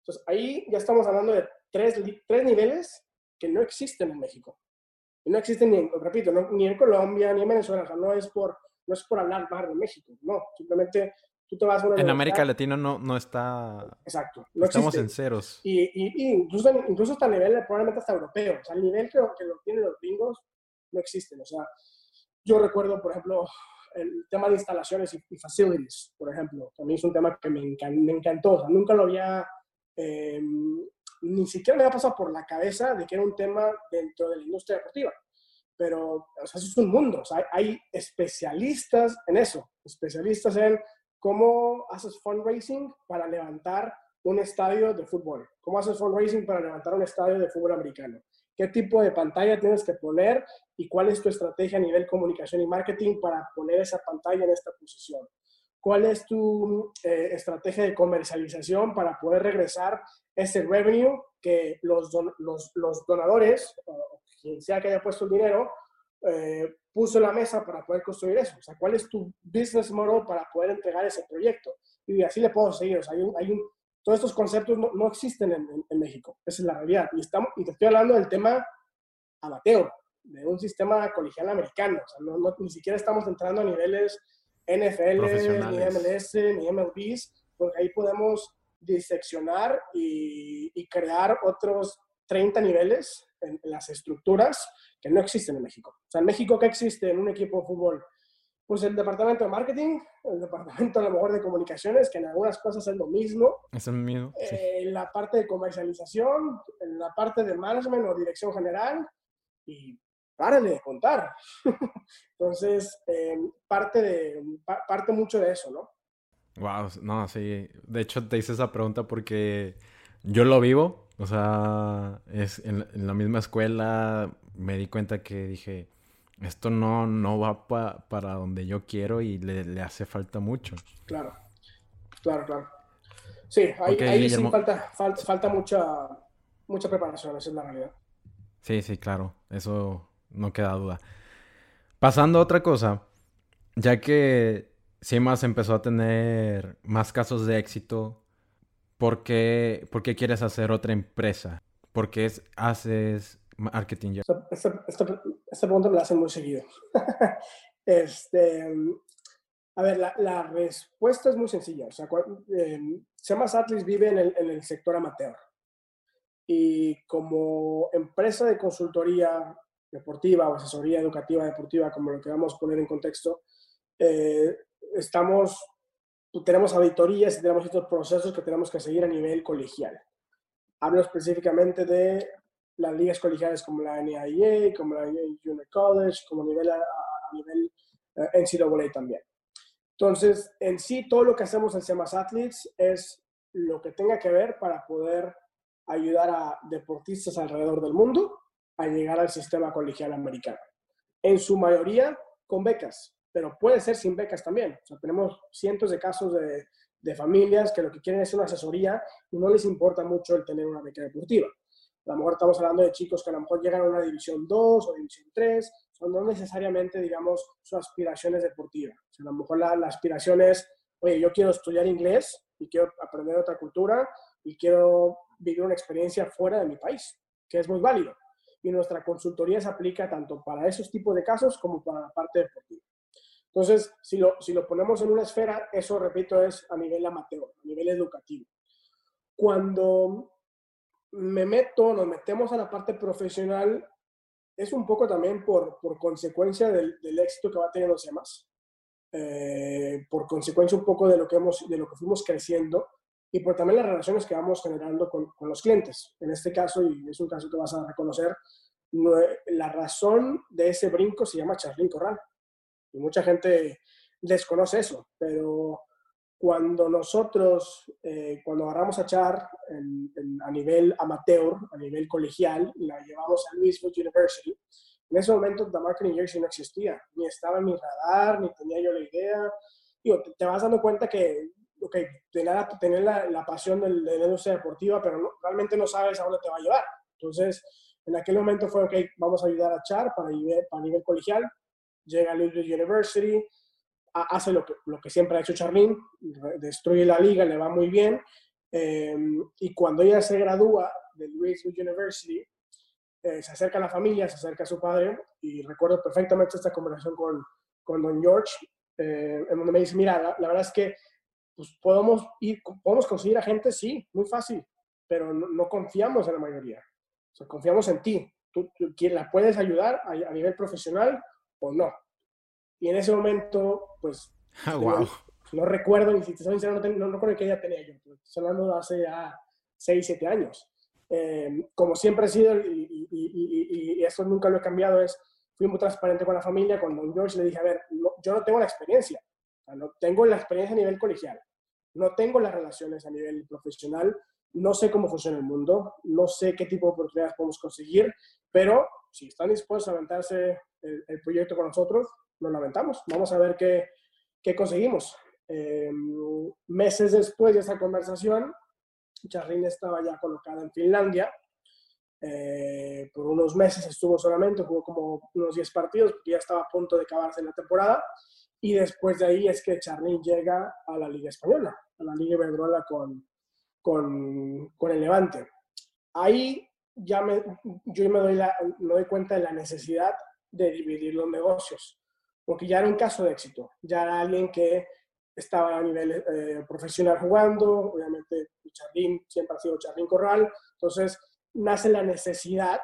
Entonces, ahí ya estamos hablando de tres, tres niveles que no existen en México. Y no existen, ni, repito, ni en Colombia, ni en Venezuela. O sea, no es por no es por hablar más de México, no, simplemente tú te vas a una En América Latina no, no está... Exacto. No estamos en ceros. Y, y, incluso, incluso hasta a nivel, probablemente hasta europeo, o sea, el nivel que, que lo tienen los gringos no existen, o sea, yo recuerdo, por ejemplo, el tema de instalaciones y, facilities, por ejemplo, a mí es un tema que me, me encantó, o sea, nunca lo había... Em, ni siquiera me había pasado por la cabeza de que era un tema dentro de la industria deportiva pero o sea, es un mundo, hay especialistas en eso, especialistas en cómo haces fundraising para levantar un estadio de fútbol, cómo haces fundraising para levantar un estadio de fútbol americano, qué tipo de pantalla tienes que poner y cuál es tu estrategia a nivel comunicación y marketing para poner esa pantalla en esta posición. ¿Cuál es tu eh, estrategia de comercialización para poder regresar ese revenue que los, los, los donadores, quien sea que haya puesto el dinero, eh, puso la mesa para poder construir eso. O sea, ¿cuál es tu business model para poder entregar ese proyecto? Y así le puedo seguir. O sea, hay un, hay un, todos estos conceptos no, no existen en, en, México. Esa es la realidad. Y, estamos, y te estoy hablando del tema amateur, de un sistema colegial americano. O sea, no, ni siquiera estamos entrando a niveles NFL, ni MLS, ni MLBs, porque ahí podemos diseccionar y, y crear otros 30 niveles en, las estructuras que no existen en México. O sea, en México, ¿qué existe en un equipo de fútbol? Pues el departamento de marketing, el departamento a lo mejor de comunicaciones, que en algunas cosas es lo mismo. Es el mismo. Eh, la parte de comercialización, la parte de management o dirección general, y párale de contar. Entonces, eh, parte, de, parte mucho de eso, ¿no? Wow, no, sí. De hecho, te hice esa pregunta porque yo lo vivo O sea, es en, la misma escuela me di cuenta que dije, esto no, no va para donde yo quiero y le, hace falta mucho. Claro, claro, claro. Sí, ahí, sí falta, falta, mucha, mucha preparación, esa es la realidad. Sí, sí, claro, eso no queda duda. Pasando a otra cosa, ya que CIMAS empezó a tener más casos de éxito, ¿por qué, por qué quieres hacer otra empresa? ¿Por qué haces marketing? Esta, esta, esta, pregunta me la hacen muy seguido. este, a ver, la, respuesta es muy sencilla. O Semas Atlas vive en el, en el, sector amateur. Y como empresa de consultoría deportiva o asesoría educativa deportiva, como lo queramos poner en contexto, eh, estamos, tenemos auditorías y tenemos estos procesos que tenemos que seguir a nivel colegial. Hablo específicamente de las ligas colegiales como la NIA, como la Junior College, como nivel, a, a nivel eh, NCAA también. Entonces, en sí, todo lo que hacemos en SEMAS Athletes es lo que tenga que ver para poder ayudar a deportistas alrededor del mundo llegar al sistema colegial americano. En su mayoría con becas, pero puede ser sin becas también. Tenemos cientos de casos de, familias que lo que quieren es una asesoría y no les importa mucho el tener una beca deportiva. A lo mejor estamos hablando de chicos que a lo mejor llegan a una división 2 o división 3, son no necesariamente, digamos, sus aspiraciones deportivas. A lo mejor la, la, aspiración es, oye, yo quiero estudiar inglés y quiero aprender otra cultura y quiero vivir una experiencia fuera de mi país, que es muy válido. Y nuestra consultoría se aplica tanto para esos tipos de casos como para la parte deportiva. Entonces, si lo, si lo ponemos en una esfera, eso, repito, es a nivel amateur, a nivel educativo. Cuando me meto, nos metemos a la parte profesional, es un poco también por, por consecuencia del, del, éxito que va teniendo SEMAS, eh, por consecuencia un poco de lo, que hemos, de lo que fuimos creciendo y por también las relaciones que vamos generando con, con los clientes. En este caso, y es un caso que vas a reconocer, la razón de ese brinco se llama Charlín Corral. Y mucha gente desconoce eso, pero cuando nosotros, eh, cuando agarramos a Char a nivel amateur, a nivel colegial, y la llevamos a Louisville University, en ese momento The Marketing Jersey no existía, ni estaba en mi radar, ni tenía yo la idea. Digo, te, vas dando cuenta que, ok, tener, la, la, pasión del, de la industria deportiva, pero realmente no sabes a dónde te va a llevar. Entonces, en aquel momento fue, ok, vamos a ayudar a Char para, para nivel colegial, llega a Louisville University, hace lo que, lo que siempre ha hecho Charlene, destruye la liga, le va muy bien. Em, y cuando ella se gradúa de Louisville University, eh, se acerca a la familia, se acerca a su padre, y recuerdo perfectamente esta conversación con, con Don George, eh, en donde me dice, mira, la, verdad es que pues, podemos, ir, podemos conseguir a gente, sí, muy fácil, pero no, confiamos en la mayoría. O sea, confiamos en ti. Tú, tú, la puedes ayudar a, a nivel profesional o no. Y en ese momento, pues, wow. no, recuerdo, y si te soy sincero, no, no, no recuerdo qué edad tenía yo, estoy hablando de hace ya 6, 7 años. Eh, como siempre he sido, y, y, y, eso nunca lo he cambiado, es, fui muy transparente con la familia, con Don George le dije, a ver, yo no tengo la experiencia, no tengo la experiencia a nivel colegial, no tengo las relaciones a nivel profesional, no sé cómo funciona el mundo, no sé qué tipo de oportunidades podemos conseguir, pero si están dispuestos a aventarse el, proyecto con nosotros, lo lamentamos. Vamos a ver qué, qué conseguimos. Eh, meses después de esa conversación, Charlene estaba ya colocada en Finlandia. Eh, por unos meses estuvo solamente, jugó como unos 10 partidos, ya estaba a punto de acabarse la temporada. Y después de ahí es que Charlene llega a la Liga Española, a la Liga Iberdrola con, con, con, el Levante. Ahí ya me, yo me doy, la, me doy cuenta de la necesidad de dividir los negocios porque ya era un caso de éxito, ya era alguien que estaba a nivel eh, profesional jugando, obviamente Charlín siempre ha sido Charlín Corral, entonces nace la necesidad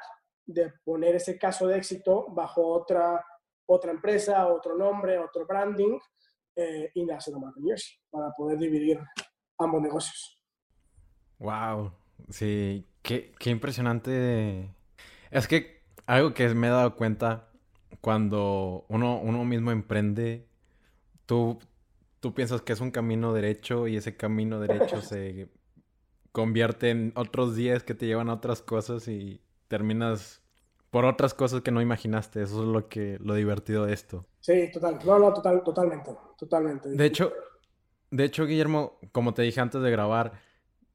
de poner ese caso de éxito bajo otra, otra empresa, otro nombre, otro branding, eh, y nace marca Jersey para poder dividir ambos negocios. Wow, sí, qué, qué impresionante. Es que algo que me he dado cuenta cuando uno, uno mismo emprende, tú, tú piensas que es un camino derecho y ese camino derecho se convierte en otros 10 que te llevan a otras cosas y terminas por otras cosas que no imaginaste. Eso es lo que lo divertido de esto. Sí, total. No, no, total, totalmente, totalmente. De hecho, de hecho, Guillermo, como te dije antes de grabar,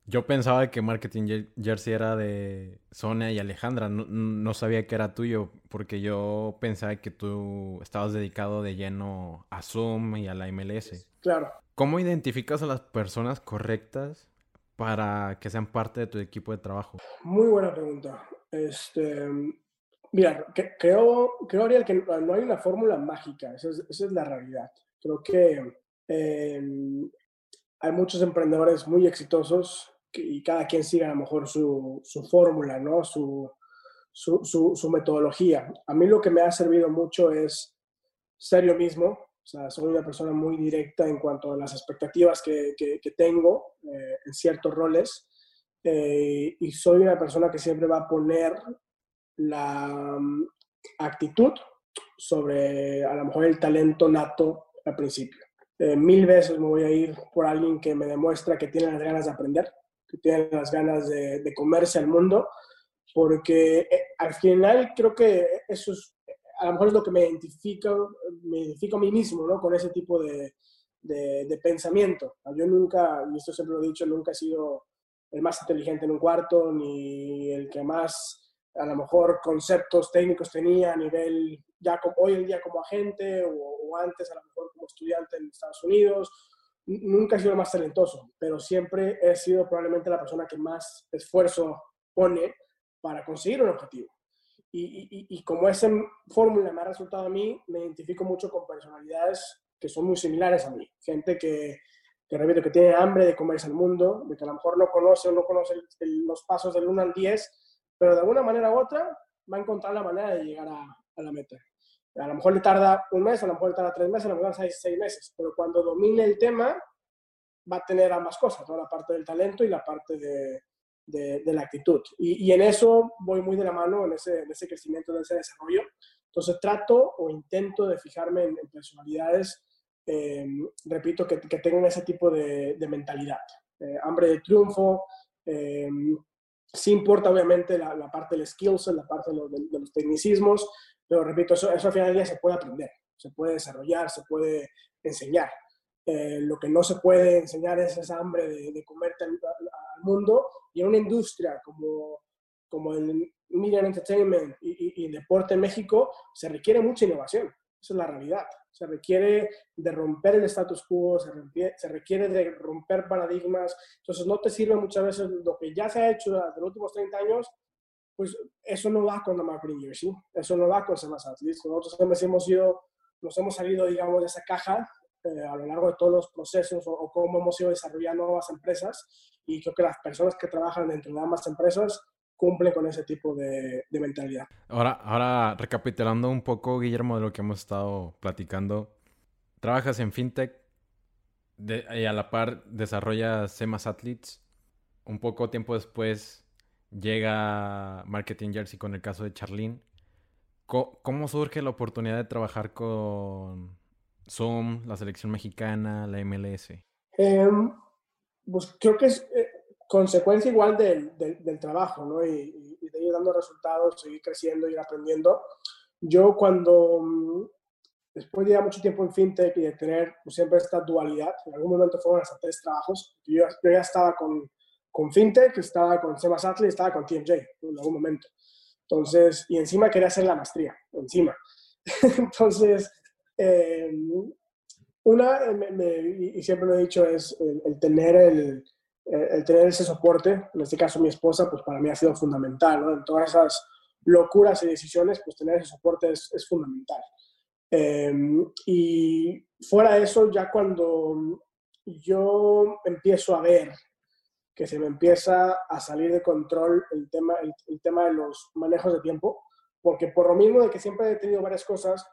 yo pensaba que Marketing Jersey era de Sonia y Alejandra. No, sabía que era tuyo, porque yo pensaba que tú estabas dedicado de lleno a Zoom y a la MLS. Claro. ¿Cómo identificas a las personas correctas para que sean parte de tu equipo de trabajo? Muy buena pregunta. Este, mira, creo, creo Ariel, que no hay una fórmula mágica. Esa es, la realidad. Creo que em, hay muchos emprendedores muy exitosos y cada quien sigue a lo mejor su, su fórmula, ¿no? Su, su, su, metodología. A mí lo que me ha servido mucho es ser yo mismo, o sea, soy una persona muy directa en cuanto a las expectativas que, que, tengo eh, en ciertos roles eh, y soy una persona que siempre va a poner la mm, actitud sobre a lo mejor el talento nato al principio. Mil veces me voy a ir por alguien que me demuestra que tiene las ganas de aprender, que tienen las ganas de, comerse al mundo, porque eh, al final creo que eso es, a lo mejor es lo que me identifica, me identifico a mí mismo, ¿no? Con ese tipo de, de, pensamiento. Yo nunca, y esto siempre lo he dicho, nunca he sido el más inteligente en un cuarto, ni el que más, a lo mejor, conceptos técnicos tenía a nivel, ya como, hoy en día como agente, o, antes a lo mejor como estudiante en Estados Unidos, nunca he sido el más talentoso, pero siempre he sido probablemente la persona que más esfuerzo pone para conseguir un objetivo. Y, y, como esa fórmula me ha resultado a mí, me identifico mucho con personalidades que son muy similares a mí. Gente que, que repito, que tiene hambre de comerse al mundo, de que a lo mejor no conoce o no conoce los pasos del 1 al 10, pero de alguna manera u otra va a encontrar la manera de llegar a, a la meta. A lo mejor le tarda un mes, a lo mejor le tarda tres meses, a lo mejor seis, seis meses, pero cuando domine el tema va a tener ambas cosas, toda la parte del talento y la parte de, de, la actitud. Y, y, en eso voy muy de la mano, en ese, en ese crecimiento, en ese desarrollo. Entonces trato o intento de fijarme en, personalidades, eh, repito, que, que, tengan ese tipo de, de mentalidad. Eh, hambre de triunfo, eh, sí importa obviamente la, la, parte del skills, la parte de, de los tecnicismos, pero repito, eso, eso al final del día se puede aprender, se puede desarrollar, se puede enseñar. Eh, lo que no se puede enseñar es esa hambre de, de comerte al, mundo y en una industria como, como el media entertainment y, y, el deporte en México se requiere mucha innovación. Esa es la realidad. Se requiere de romper el status quo, se requiere, se requiere de romper paradigmas. Entonces no te sirve muchas veces lo que ya se ha hecho durante los últimos 30 años, pues eso no va con la Marketing Jersey, eso no va con Athletes. Nosotros hemos ido, nos hemos salido, digamos, de esa caja eh, a lo largo de todos los procesos o, cómo hemos ido desarrollando nuevas empresas y creo que las personas que trabajan dentro de ambas empresas cumplen con ese tipo de, de mentalidad. Ahora, ahora, recapitulando un poco, Guillermo, de lo que hemos estado platicando, trabajas en FinTech y a la par desarrollas Semas Athletes. Un poco tiempo después llega Marketing Jersey con el caso de Charlene. ¿Cómo surge la oportunidad de trabajar con Zoom, la selección mexicana, la MLS? Em, pues creo que es consecuencia igual del, del, trabajo, ¿no? Y, y, de ir dando resultados, seguir creciendo, ir aprendiendo. Yo cuando, mm, después de mucho tiempo en FinTech y de tener pues, siempre esta dualidad, en algún momento fueron hasta tres trabajos, yo, ya estaba con con FinTech, estaba con Semas y estaba con TMJ en algún momento. Entonces, y encima quería hacer la maestría, encima. Entonces, eh, una, y siempre lo he dicho, es el, tener el, el, tener ese soporte, en este caso mi esposa, pues para mí ha sido fundamental, ¿no? En todas esas locuras y decisiones, pues tener ese soporte es, es fundamental. Eh, y fuera de eso, ya cuando yo empiezo a ver que se me empieza a salir de control el tema, el, tema de los manejos de tiempo, porque por lo mismo de que siempre he tenido varias cosas,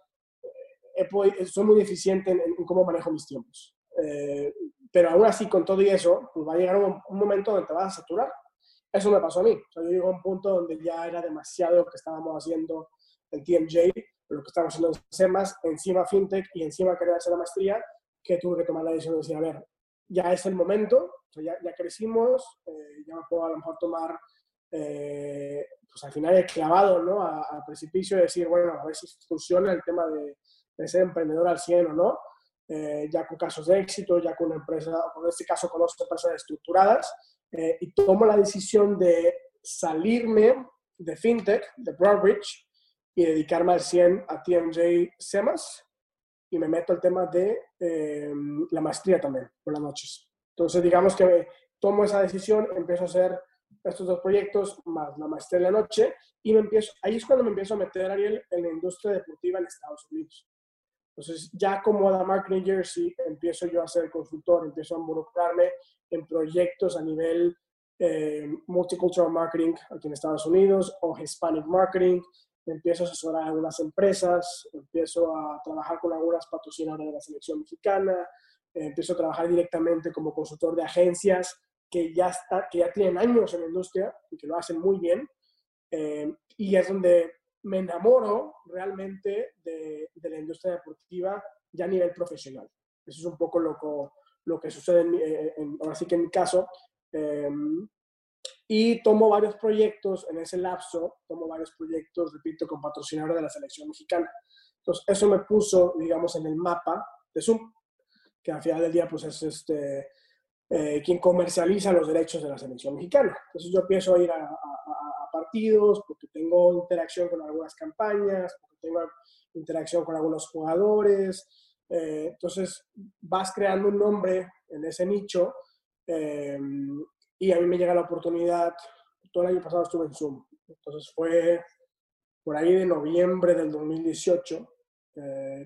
eh, soy muy eficiente en, cómo manejo mis tiempos. Eh, pero aún así, con todo y eso, pues va a llegar un, momento donde te vas a saturar. Eso me pasó a mí. O yo llegué a un punto donde ya era demasiado lo que estábamos haciendo en TMJ, lo que estábamos haciendo en SEMAS, encima FinTech y encima querer hacer la maestría, que tuve que tomar la decisión de decir, a ver, ya es el momento, ya, ya, crecimos, eh, ya me puedo a lo mejor tomar, eh, pues al final clavado, ¿no? Al precipicio de decir, bueno, a ver si funciona el tema de, de ser emprendedor al 100 o no, eh, ya con casos de éxito, ya con una empresa, o en este caso con dos empresas estructuradas, y tomo la decisión de salirme de FinTech, de Broadbridge, y dedicarme al 100 a TMJ SEMAS, y me meto al tema de la maestría también, por las noches. Entonces, digamos que tomo esa decisión, empiezo a hacer estos dos proyectos más la maestría en la noche y me empiezo, ahí es cuando me empiezo a meter, Ariel, en la industria deportiva en Estados Unidos. Entonces, ya como la Marketing Jersey, empiezo yo a ser consultor, empiezo a involucrarme en proyectos a nivel eh, multicultural marketing aquí en Estados Unidos o Hispanic marketing. Empiezo a asesorar a algunas empresas, empiezo a trabajar con algunas patrocinadoras de la selección mexicana, eh, empiezo a trabajar directamente como consultor de agencias que ya, está, que ya tienen años en la industria y que lo hacen muy bien. Eh, y es donde me enamoro realmente de, de, la industria deportiva ya a nivel profesional. Eso es un poco lo, lo que sucede, en, eh, en, ahora sí que en mi caso. Eh, y tomo varios proyectos en ese lapso, tomo varios proyectos, repito, con patrocinadores de la selección mexicana. Entonces, eso me puso, digamos, en el mapa de Zoom que al final del día pues es este, eh, quien comercializa los derechos de la selección mexicana. Entonces yo a ir a, partidos porque tengo interacción con algunas campañas, porque tengo interacción con algunos jugadores. Eh, entonces vas creando un nombre en ese nicho eh, y a mí me llega la oportunidad, todo el año pasado estuve en Zoom, entonces fue por ahí de noviembre del 2018,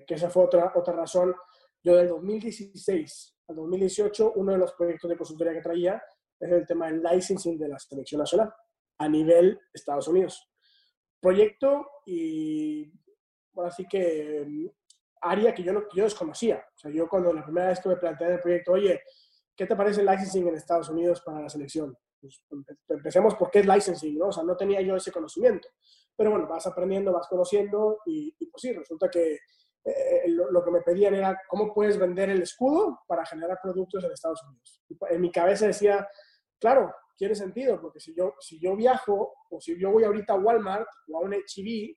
que esa fue otra, otra razón yo del 2016 al 2018, uno de los proyectos de consultoría que traía es el tema del licensing de la selección nacional a nivel Estados Unidos. Proyecto y, bueno, así que mm, área que yo, no, yo desconocía. O sea, yo cuando la primera vez que me planteé el proyecto, oye, ¿qué te parece el licensing en Estados Unidos para la selección? Pues empecemos por qué es licensing, ¿no? O sea, no tenía yo ese conocimiento. Pero bueno, vas aprendiendo, vas conociendo y, y pues sí, resulta que eh, lo, que me pedían era cómo puedes vender el escudo para generar productos en Estados Unidos. En mi cabeza decía, claro, tiene sentido, porque si yo, si yo viajo o si yo voy ahorita a Walmart o a un HB,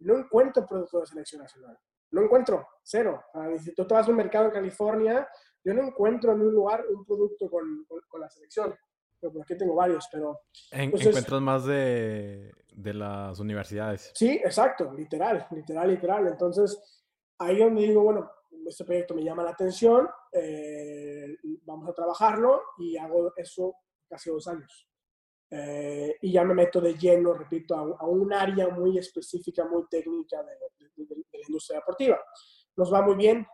no encuentro productos de selección nacional. No encuentro, cero. Si tú vas a un mercado en California, yo no encuentro en un lugar un producto con, con, la selección. Pero por aquí tengo varios, pero... encuentras más de, de las universidades. Sí, exacto, literal, literal, literal. Entonces, ahí donde digo, bueno, este proyecto me llama la atención, eh, vamos a trabajarlo y hago eso casi dos años. Eh, y ya me meto de lleno, repito, a, un área muy específica, muy técnica de, la industria deportiva. Nos va muy bien,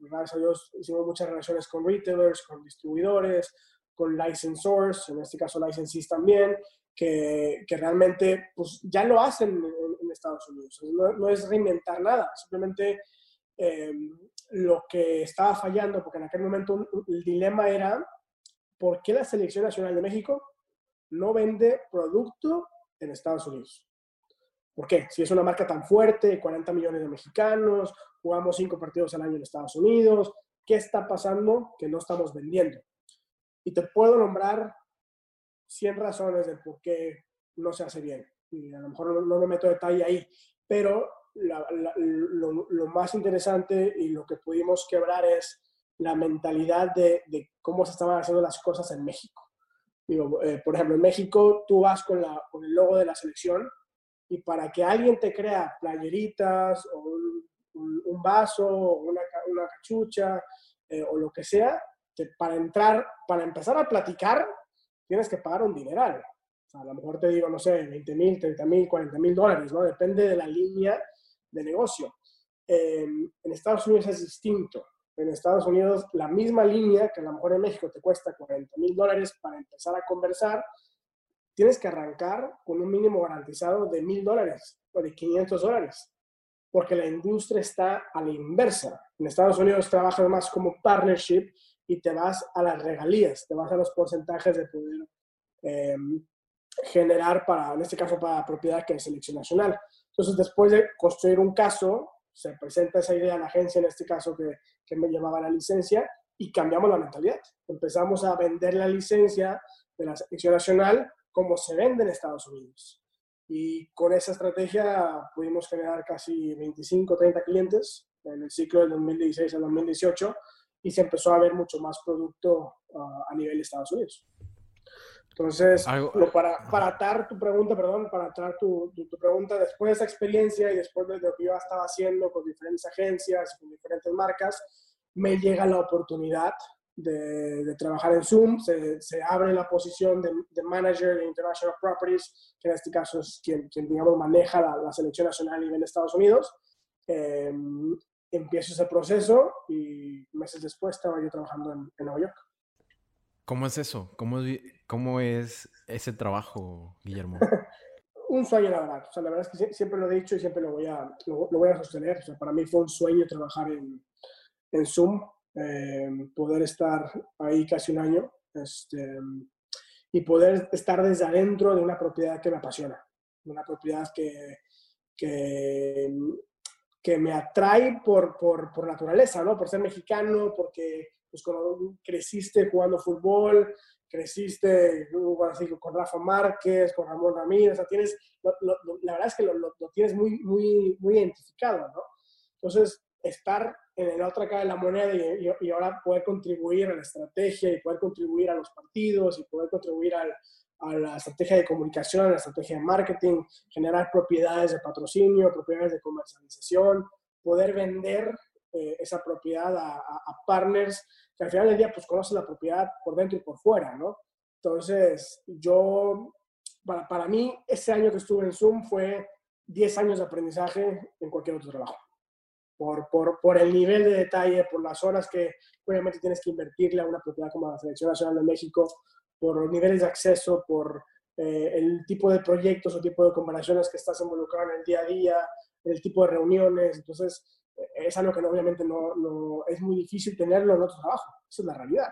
gracias a Dios hicimos muchas relaciones con retailers, con distribuidores, con licensors, en este caso licensees también, que, que realmente pues, ya lo hacen en, Estados Unidos. No, no, es reinventar nada, simplemente Em, lo que estaba fallando, porque en aquel momento el dilema era, ¿por qué la Selección Nacional de México no vende producto en Estados Unidos? ¿Por qué? Si es una marca tan fuerte, 40 millones de mexicanos, jugamos cinco partidos al año en Estados Unidos, ¿qué está pasando que no estamos vendiendo? Y te puedo nombrar 100 razones de por qué no se hace bien. Y a lo mejor no, no me meto detalle ahí, pero lo, más interesante y lo que pudimos quebrar es la mentalidad de, cómo se estaban haciendo las cosas en México. Digo, eh, por ejemplo, en México tú vas con, el logo de la selección y para que alguien te crea playeritas o un, vaso o una, cachucha eh, o lo que sea, para entrar, para empezar a platicar, tienes que pagar un dineral. a lo mejor te digo, no sé, 20 mil, 30 mil, 40 mil dólares, ¿no? Depende de la línea de negocio. en Estados Unidos es distinto. En Estados Unidos, la misma línea que a lo mejor en México te cuesta 40 mil dólares para empezar a conversar, tienes que arrancar con un mínimo garantizado de mil dólares o de 500 dólares, porque la industria está a la inversa. En Estados Unidos trabajas más como partnership y te vas a las regalías, te vas a los porcentajes de poder em, generar para, en este caso, para propiedad que es selección nacional. Entonces, después de construir un caso, se presenta esa idea a la agencia, en este caso que, que me llevaba la licencia, y cambiamos la mentalidad. Empezamos a vender la licencia de la selección nacional como se vende en Estados Unidos. Y con esa estrategia pudimos generar casi 25, 30 clientes en el ciclo del 2016 al 2018 y se empezó a ver mucho más producto ah, a nivel de Estados Unidos. Entonces, para, para atar tu pregunta, perdón, para atar tu, tu, pregunta, después de esa experiencia y después de lo que yo estaba haciendo con diferentes agencias, con diferentes marcas, me llega la oportunidad de, de trabajar en Zoom, se, se, abre la posición de, de, Manager de International Properties, que en este caso es quien, quien digamos, maneja la, la, selección nacional a nivel de Estados Unidos. Eh, empiezo ese proceso y meses después estaba yo trabajando en, en Nueva York. ¿Cómo es eso? ¿Cómo, cómo es ese trabajo, Guillermo? un sueño, la verdad. O sea, la verdad es que siempre lo he dicho y siempre lo voy a, lo, lo voy a sostener. O sea, para mí fue un sueño trabajar en, en Zoom, eh, poder estar ahí casi un año este, y poder estar desde adentro de una propiedad que me apasiona, una propiedad que, que, que me atrae por, por, por, naturaleza, ¿no? Por ser mexicano, porque pues, cuando creciste jugando fútbol, creciste con Rafa Márquez, con Ramón Ramírez, o sea, tienes, lo, lo, la verdad es que lo, lo, tienes muy, muy, muy identificado, ¿no? Entonces, estar en la otra cara de la moneda y, y, y, ahora poder contribuir a la estrategia y poder contribuir a los partidos y poder contribuir al, a la estrategia de comunicación, a la estrategia de marketing, generar propiedades de patrocinio, propiedades de comercialización, poder vender eh, esa propiedad a, partners que al final del día pues conocen la propiedad por dentro y por fuera, ¿no? Entonces, yo, para, para mí, ese año que estuve en Zoom fue 10 años de aprendizaje en cualquier otro trabajo. Por, por, por, el nivel de detalle, por las horas que obviamente tienes que invertirle a una propiedad como la Selección Nacional de México, por los niveles de acceso, por eh, el tipo de proyectos o tipo de comparaciones que estás involucrado en el día a día, el tipo de reuniones. Entonces, es algo que obviamente no, no, es muy difícil tenerlo en otro trabajo. Esa es la realidad.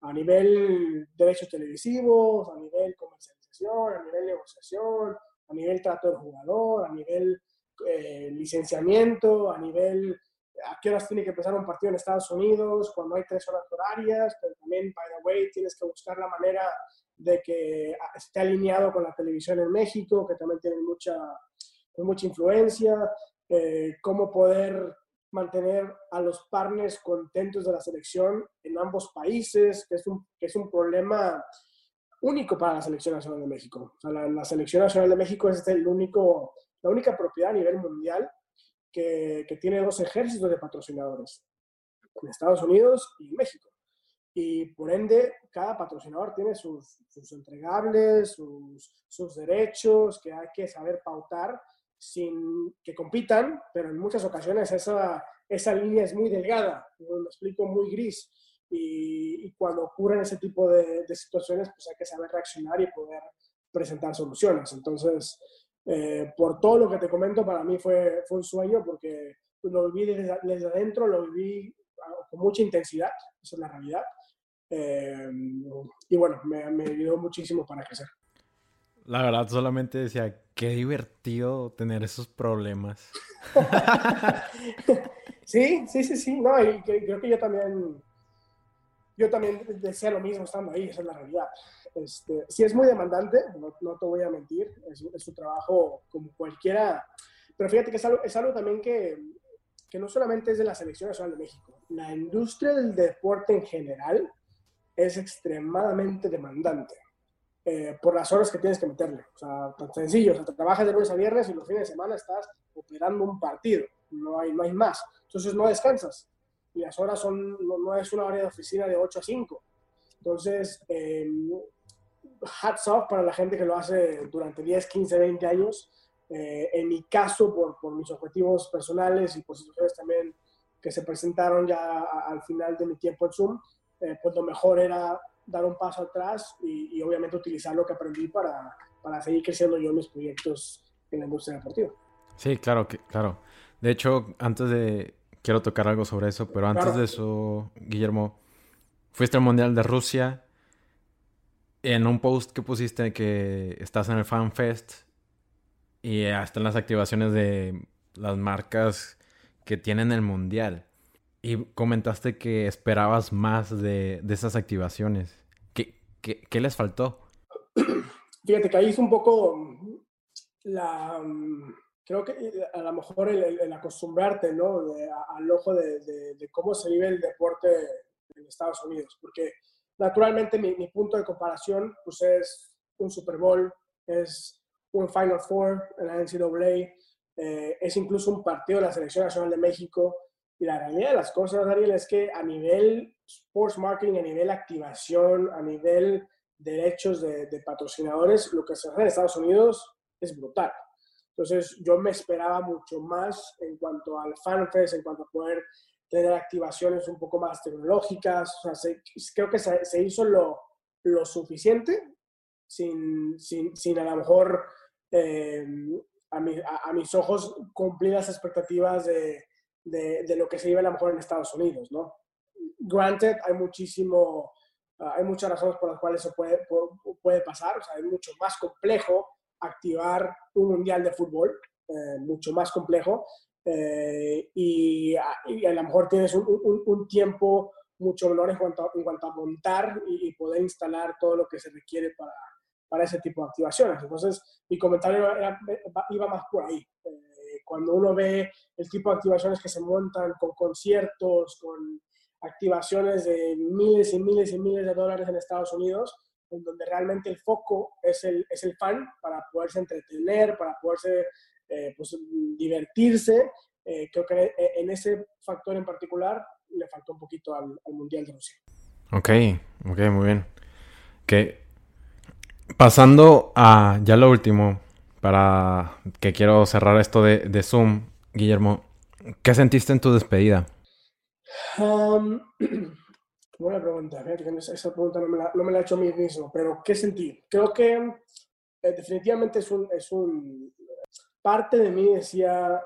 A nivel derechos televisivos, a nivel comercialización, a nivel negociación, a nivel trato del jugador, a nivel eh, licenciamiento, a nivel a qué horas tiene que empezar un partido en Estados Unidos, cuando hay tres horas horarias, pero también, by the way, tienes que buscar la manera de que esté alineado con la televisión en México, que también tiene mucha, mucha influencia, eh, cómo poder mantener a los partners contentos de la selección en ambos países, que es un, que es un problema único para la Selección Nacional de México. O sea, la, la Selección Nacional de México es el único, la única propiedad a nivel mundial que, que, tiene dos ejércitos de patrocinadores, en Estados Unidos y en México. Y por ende, cada patrocinador tiene sus, sus entregables, sus, sus, derechos que hay que saber pautar sin que compitan, pero en muchas ocasiones esa, esa línea es muy delgada, lo explico, muy gris. Y, cuando ocurren ese tipo de, situaciones, pues hay que saber reaccionar y poder presentar soluciones. Entonces, eh, por todo lo que te comento, para mí fue, fue un sueño porque lo viví desde, adentro, lo viví ah, con mucha intensidad, esa es la realidad. Eh, y bueno, me, ayudó muchísimo para crecer. La verdad, solamente decía, qué divertido tener esos problemas. sí, sí, sí, sí, no, y creo que yo también, yo también decía lo mismo estando ahí, esa es la realidad. Este, sí es muy demandante, no, no te voy a mentir, es, es, su trabajo como cualquiera, pero fíjate que es algo, es algo también que, que, no solamente es de la Selección Nacional de México, la industria del deporte en general es extremadamente demandante eh, por las horas que tienes que meterle. O sea, tan sencillo, o sea, trabajas de lunes a viernes y los fines de semana estás operando un partido, no hay, no hay más. Entonces no descansas y las horas son, no, no es una hora de oficina de 8 a 5. Entonces, eh, hats off para la gente que lo hace durante 10, 15, 20 años. Eh, en mi caso, por, por, mis objetivos personales y por situaciones también que se presentaron ya al final de mi tiempo en Zoom, eh, pues lo mejor era dar un paso atrás y, y obviamente utilizar lo que aprendí para, para, seguir creciendo yo en mis proyectos en la industria deportiva. Sí, claro, que, claro. De hecho, antes de... Quiero tocar algo sobre eso, pero antes claro. de eso, Guillermo, fuiste al Mundial de Rusia en un post que pusiste que estás en el Fan Fest y hasta en las activaciones de las marcas que tienen el mundial. Y comentaste que esperabas más de, de esas activaciones. ¿Qué, qué, qué les faltó? Fíjate que ahí es un poco la, creo que eh, a lo mejor el, acostumbrarte, ¿no? al ojo de, de, cómo se vive el deporte en Estados Unidos, porque naturalmente mi, mi, punto de comparación pues es un Super Bowl, es un Final Four en la NCAA, eh, es incluso un partido de la Selección Nacional de México. Y la realidad de las cosas, Ariel, es que a nivel sports marketing, a nivel activación, a nivel derechos de, de patrocinadores, lo que se hace en Estados Unidos es brutal. Entonces, yo me esperaba mucho más en cuanto al fanfest, en cuanto a poder tener activaciones un poco más tecnológicas. O sea, creo que se, se hizo lo, lo, suficiente sin, sin, sin, a lo mejor eh, a, mi, a, mis ojos cumplir las expectativas de, de, de, lo que se vive a lo mejor en Estados Unidos, ¿no? Granted, hay muchísimo, hay muchas razones por las cuales eso puede, puede pasar, o sea, es mucho más complejo activar un mundial de fútbol, eh, mucho más complejo, eh, y, a, lo mejor tienes un, un, tiempo mucho menor en cuanto, a, en cuanto a montar y, poder instalar todo lo que se requiere para, para ese tipo de activaciones. Entonces, mi comentario iba más por ahí. Eh, cuando uno ve el tipo de activaciones que se montan con conciertos, con activaciones de miles y miles y miles de dólares en Estados Unidos, en donde realmente el foco es el, es el fan para poderse entretener, para poderse eh, pues, divertirse. Eh, creo que eh, en ese factor en particular le faltó un poquito al, Mundial de Rusia. Ok, ok, muy bien. Que pasando a ya lo último, para que quiero cerrar esto de, Zoom, Guillermo, ¿qué sentiste en tu despedida? Um, Buena pregunta, esa pregunta no me, la, he hecho a mí mismo, pero ¿qué sentí? Creo que eh, definitivamente es un, es un... Parte de mí decía,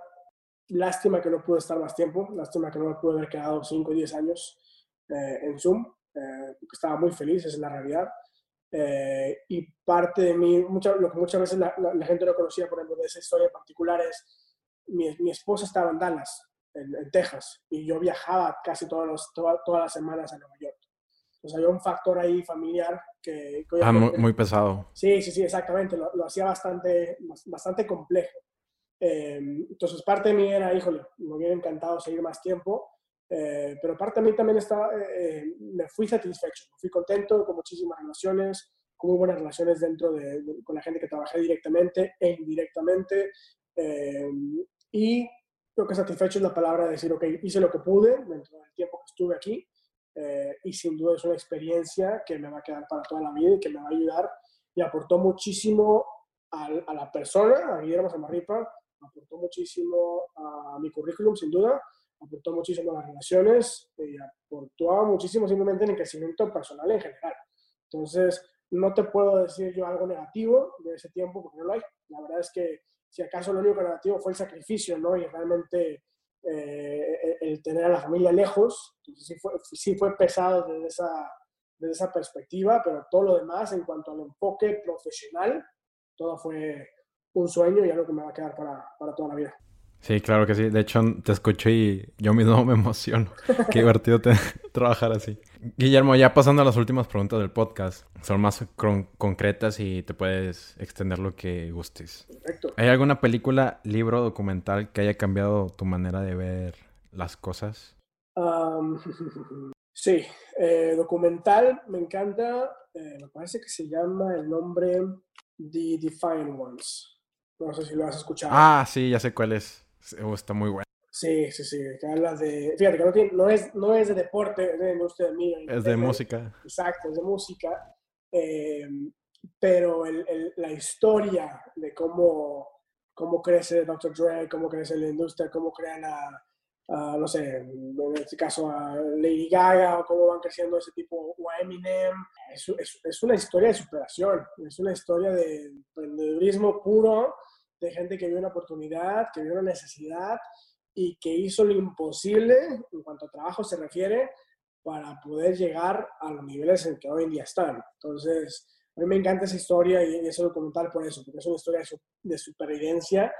lástima que no pude estar más tiempo, lástima que no me pude haber quedado 5 o 10 años eh, en Zoom, eh, estaba muy feliz, esa es la realidad. Y parte de mí, mucha, lo que muchas veces la, la, gente no conocía, por ejemplo, de esa historia en particular es, mi, mi esposa estaba en Dallas en, Texas y yo viajaba casi todos los, todas las semanas a Nueva York. Entonces había un factor ahí familiar que... ah, muy, pesado. Sí, sí, sí, exactamente. Lo, hacía bastante, bastante complejo. Eh, entonces parte de mí era, híjole, me hubiera encantado seguir más tiempo, eh, pero parte de mí también estaba, eh, me fui satisfecho, me fui contento con muchísimas relaciones, con muy buenas relaciones dentro de, con la gente que trabajé directamente e indirectamente. y creo que satisfecho es la palabra de decir, ok, hice lo que pude dentro del tiempo que estuve aquí eh, y sin duda es una experiencia que me va a quedar para toda la vida y que me va a ayudar y aportó muchísimo a, a la persona, a Guillermo Samarripa, aportó muchísimo a mi currículum, sin duda, aportó muchísimo a las relaciones y aportó muchísimo simplemente en el crecimiento personal en general. Entonces, no te puedo decir yo algo negativo de ese tiempo porque no lo hay. La verdad es que si acaso lo único negativo fue el sacrificio, ¿no? Y realmente eh, el tener a la familia lejos, entonces sí fue, sí fue pesado desde esa, desde esa perspectiva, pero todo lo demás en cuanto al enfoque profesional, todo fue un sueño y algo que me va a quedar para, para toda la vida. Sí, claro que sí. De hecho, te escucho y yo mismo me emociono. Qué divertido te... trabajar así. Guillermo, ya pasando a las últimas preguntas del podcast. Son más concretas y te puedes extender lo que gustes. Perfecto. ¿Hay alguna película, libro, documental que haya cambiado tu manera de ver las cosas? sí, eh, documental me encanta. Eh, me parece que se llama el nombre The Defiant Ones. No sé si lo has escuchado. Ah, sí, ya sé cuál es. Está muy bueno. Sí, sí, sí. Que hablas de. Fíjate que no, tiene, no, es, no es de deporte, es de industria de Es de, música. Exacto, es de música. Eh, pero el, el, la historia de cómo, cómo crece Dr. Dre, cómo crece la industria, cómo crean a, no sé, en este caso a Lady Gaga, o cómo van creciendo ese tipo, o a Eminem, es, es, es una historia de superación, es una historia de emprendedurismo puro de gente que vio una oportunidad, que vio una necesidad y que hizo lo imposible en cuanto a trabajo se refiere para poder llegar a los niveles en que hoy en día están. Entonces, a mí me encanta esa historia y ese documental por eso, porque es una historia de supervivencia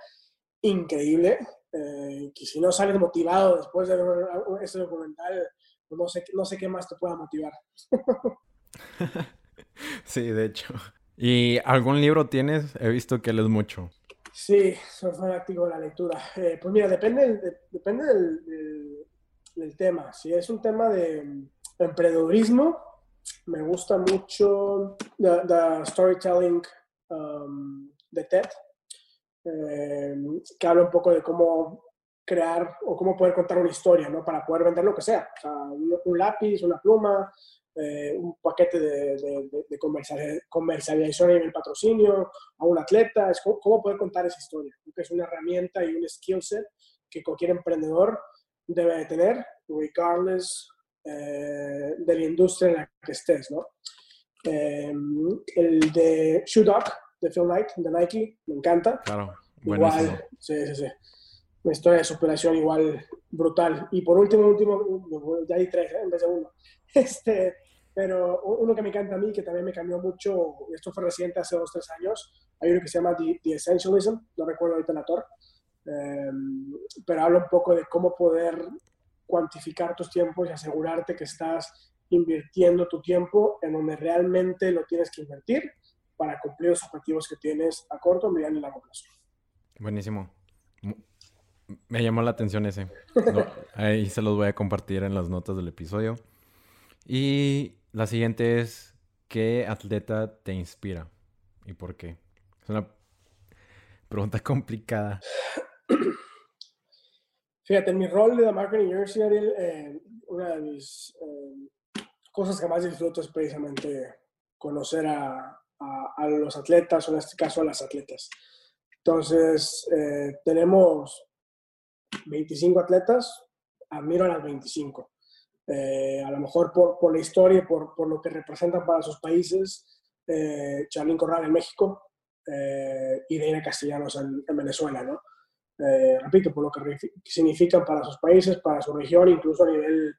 increíble. eh, que si no sales motivado después de ver ese documental, pues no sé, no sé qué más te pueda motivar. sí, de hecho. ¿Y algún libro tienes? He visto que lees mucho. Sí, soy fanático de la lectura. Eh, pues mira, depende, depende del, del, tema. Si es un tema de emprendedurismo, me gusta mucho the, storytelling um, de TED, eh, que habla un poco de cómo crear o cómo poder contar una historia, ¿no? Para poder vender lo que sea un, lápiz, una pluma, eh, un paquete de, de, comercialización a nivel patrocinio, a un atleta, es cómo, poder contar esa historia. que es una herramienta y un skill set que cualquier emprendedor debe de tener, regardless eh, de la industria en la que estés, ¿no? Eh, el de Shoe Dog, de Phil Knight, de Nike, me encanta. Claro, Igual, sí, sí, sí. Una historia de superación igual brutal. Y por último, último, ya hay tres ¿eh? en vez de uno. Este, pero uno que me encanta a mí, que también me cambió mucho, esto fue reciente, hace dos, tres años, hay uno que se llama The, Essentialism, no recuerdo ahorita el autor, pero habla un poco de cómo poder cuantificar tus tiempos y asegurarte que estás invirtiendo tu tiempo en donde realmente lo tienes que invertir para cumplir los objetivos que tienes a corto, mediano y largo plazo. Buenísimo. Me llamó la atención ese. ahí se los voy a compartir en las notas del episodio. Y la siguiente es, ¿qué atleta te inspira? ¿Y por qué? Es una pregunta complicada. Fíjate, en mi rol de The Marketing University, eh, una de mis eh, cosas que más disfruto es precisamente conocer a, los atletas, o en este caso a las atletas. Entonces, eh, tenemos 25 atletas, admiro a las 25. A lo mejor por, por la historia por, por, lo que representan para sus países, Charlín Corral en México y Deina Castellanos en, en Venezuela, ¿no? Eh, repito, por lo que significan para sus países, para su región, incluso a nivel,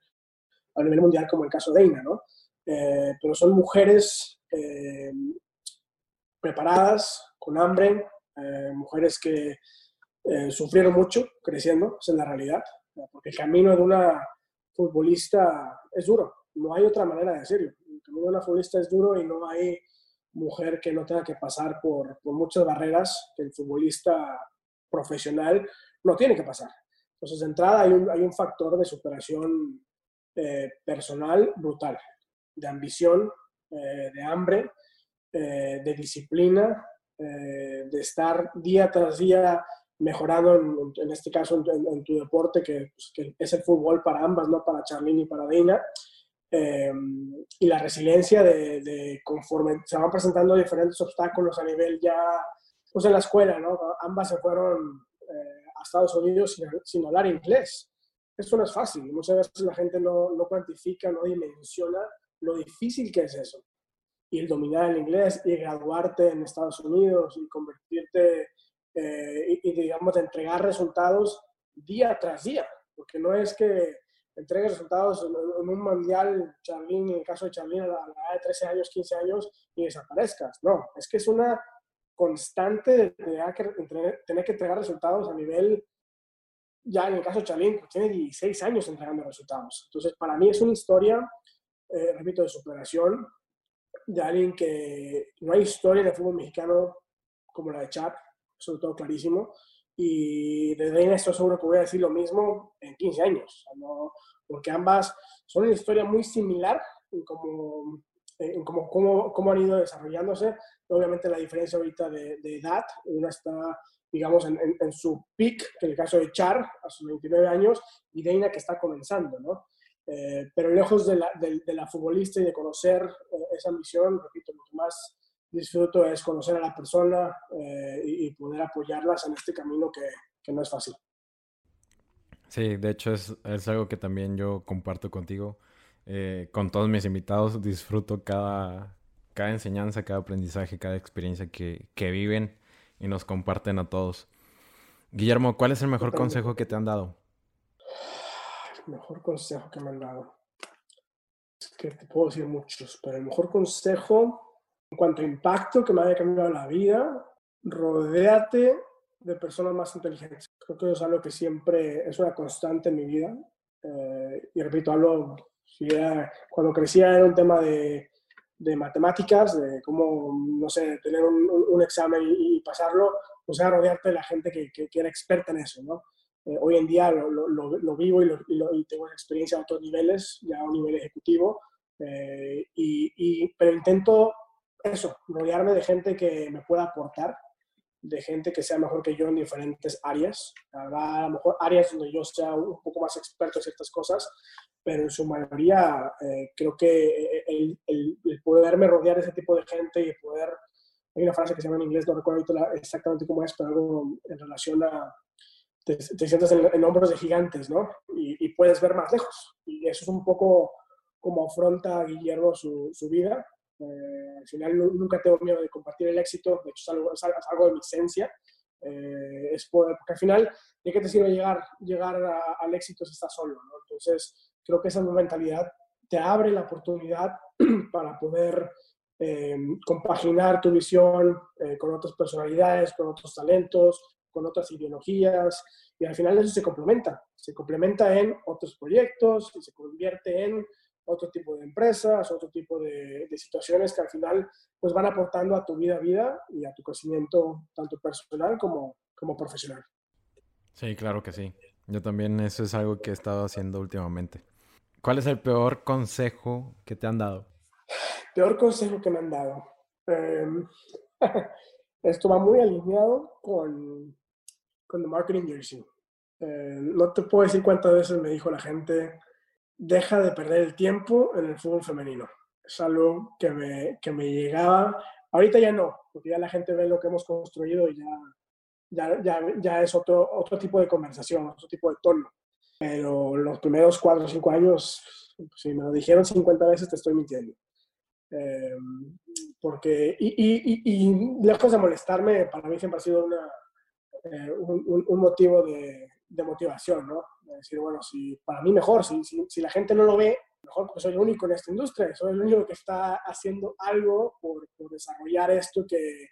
a nivel mundial, como el caso de Ina, ¿no? Eh, pero son mujeres eh, preparadas, con hambre, mujeres que sufrieron mucho creciendo, esa es la realidad, porque el camino de una futbolista es duro, no hay otra manera de decirlo. El una futbolista es duro y no hay mujer que no tenga que pasar por, muchas barreras que el futbolista profesional no tiene que pasar. Entonces, de entrada hay un, hay un factor de superación eh, personal brutal, de ambición, eh, de hambre, eh, de disciplina, de estar día tras día mejorando, en, este caso, en, tu deporte, pues, que, es el fútbol para ambas, no para Charlene y para Dina. y la resiliencia de, de, conforme se van presentando diferentes obstáculos a nivel ya pues en la escuela, ¿no? Ambas se fueron eh, a Estados Unidos sin, hablar inglés. Eso no es fácil. Muchas veces la gente no, no cuantifica, no dimensiona lo difícil que es eso. Y el dominar el inglés y graduarte en Estados Unidos y convertirte eh, y, digamos, entregar resultados día tras día. Porque no es que entregues resultados en, un mundial, Charlín, en el caso de Charlín, a la edad de 13 años, 15 años, y desaparezcas. No, es que es una constante de tener que, tener que entregar resultados a nivel, ya en el caso de Chalín, pues, tiene 16 años entregando resultados. Entonces, para mí es una historia, eh, repito, de superación, de alguien que no hay historia de fútbol mexicano como la de Chap, sobre todo clarísimo, y de Reina estoy seguro que voy a decir lo mismo en 15 años, porque ambas son una historia muy similar en como en cómo, cómo, cómo, han ido desarrollándose. Obviamente la diferencia ahorita de, de edad, una está, digamos, en, en, su peak, que en el caso de Char, a sus 29 años, y Deina que está comenzando, ¿no? Eh, pero lejos de la, de, la futbolista y de conocer eh, esa ambición, repito, que más disfruto es conocer a la persona eh, y, poder apoyarlas en este camino que, que no es fácil. Sí, de hecho es, es algo que también yo comparto contigo eh, con todos mis invitados disfruto cada, cada enseñanza, cada aprendizaje, cada experiencia que, que viven y nos comparten a todos. Guillermo, ¿cuál es el mejor consejo que te han dado? El mejor consejo que me han dado. Es que te puedo decir muchos, pero el mejor consejo en cuanto a impacto que me haya cambiado la vida, rodéate de personas más inteligentes. Creo que es algo que siempre es una constante en mi vida. Eh, y repito, hablo, cuando crecía era un tema de, de, matemáticas, de cómo, no sé, tener un, examen y, pasarlo, o sea, rodearte de la gente que, que, era experta en eso, ¿no? Eh, hoy en día lo, lo, lo, vivo y, y, tengo experiencia a otros niveles, ya a un nivel ejecutivo, eh, y, pero intento eso, rodearme de gente que me pueda aportar, de gente que sea mejor que yo en diferentes áreas. Habrá a lo mejor áreas donde yo sea un poco más experto en ciertas cosas, pero en su mayoría eh, creo que el, el, poderme rodear de ese tipo de gente y poder... Hay una frase que se llama en inglés, no recuerdo exactamente cómo es, pero algo en relación a... Te, sientes en, hombros de gigantes, ¿no? Y, y, puedes ver más lejos. Y eso es un poco como afronta Guillermo su, su vida eh, al final nunca tengo miedo de compartir el éxito, de hecho es algo, de mi esencia. Eh, es porque al final, ¿de qué te sirve llegar, llegar al éxito si estás solo? Entonces, creo que esa mentalidad te abre la oportunidad para poder eh, compaginar tu visión con otras personalidades, con otros talentos, con otras ideologías, y al final eso se complementa, se complementa en otros proyectos y se convierte en otro tipo de empresas, otro tipo de, situaciones que al final pues van aportando a tu vida a vida y a tu crecimiento tanto personal como, como profesional. Sí, claro que sí. Yo también eso es algo que he estado haciendo últimamente. ¿Cuál es el peor consejo que te han dado? Peor consejo que me han dado. Em, esto va muy alineado con, con The Marketing Jersey. Eh, no te puedo decir cuántas veces me dijo la gente, deja de perder el tiempo en el fútbol femenino. Es algo que me, que me llegaba. Ahorita ya no, porque ya la gente ve lo que hemos construido y ya, ya, ya, es otro, otro tipo de conversación, otro tipo de tono. Pero los primeros cuatro o cinco años, si me lo dijeron 50 veces, te estoy mintiendo. Em, porque, y, y, y, lejos de molestarme, para mí siempre ha sido una, eh, un, un, motivo de, de motivación, ¿no? decir, bueno, si para mí mejor, si, si, la gente no lo ve, mejor porque soy el único en esta industria, soy el único que está haciendo algo por, por desarrollar esto que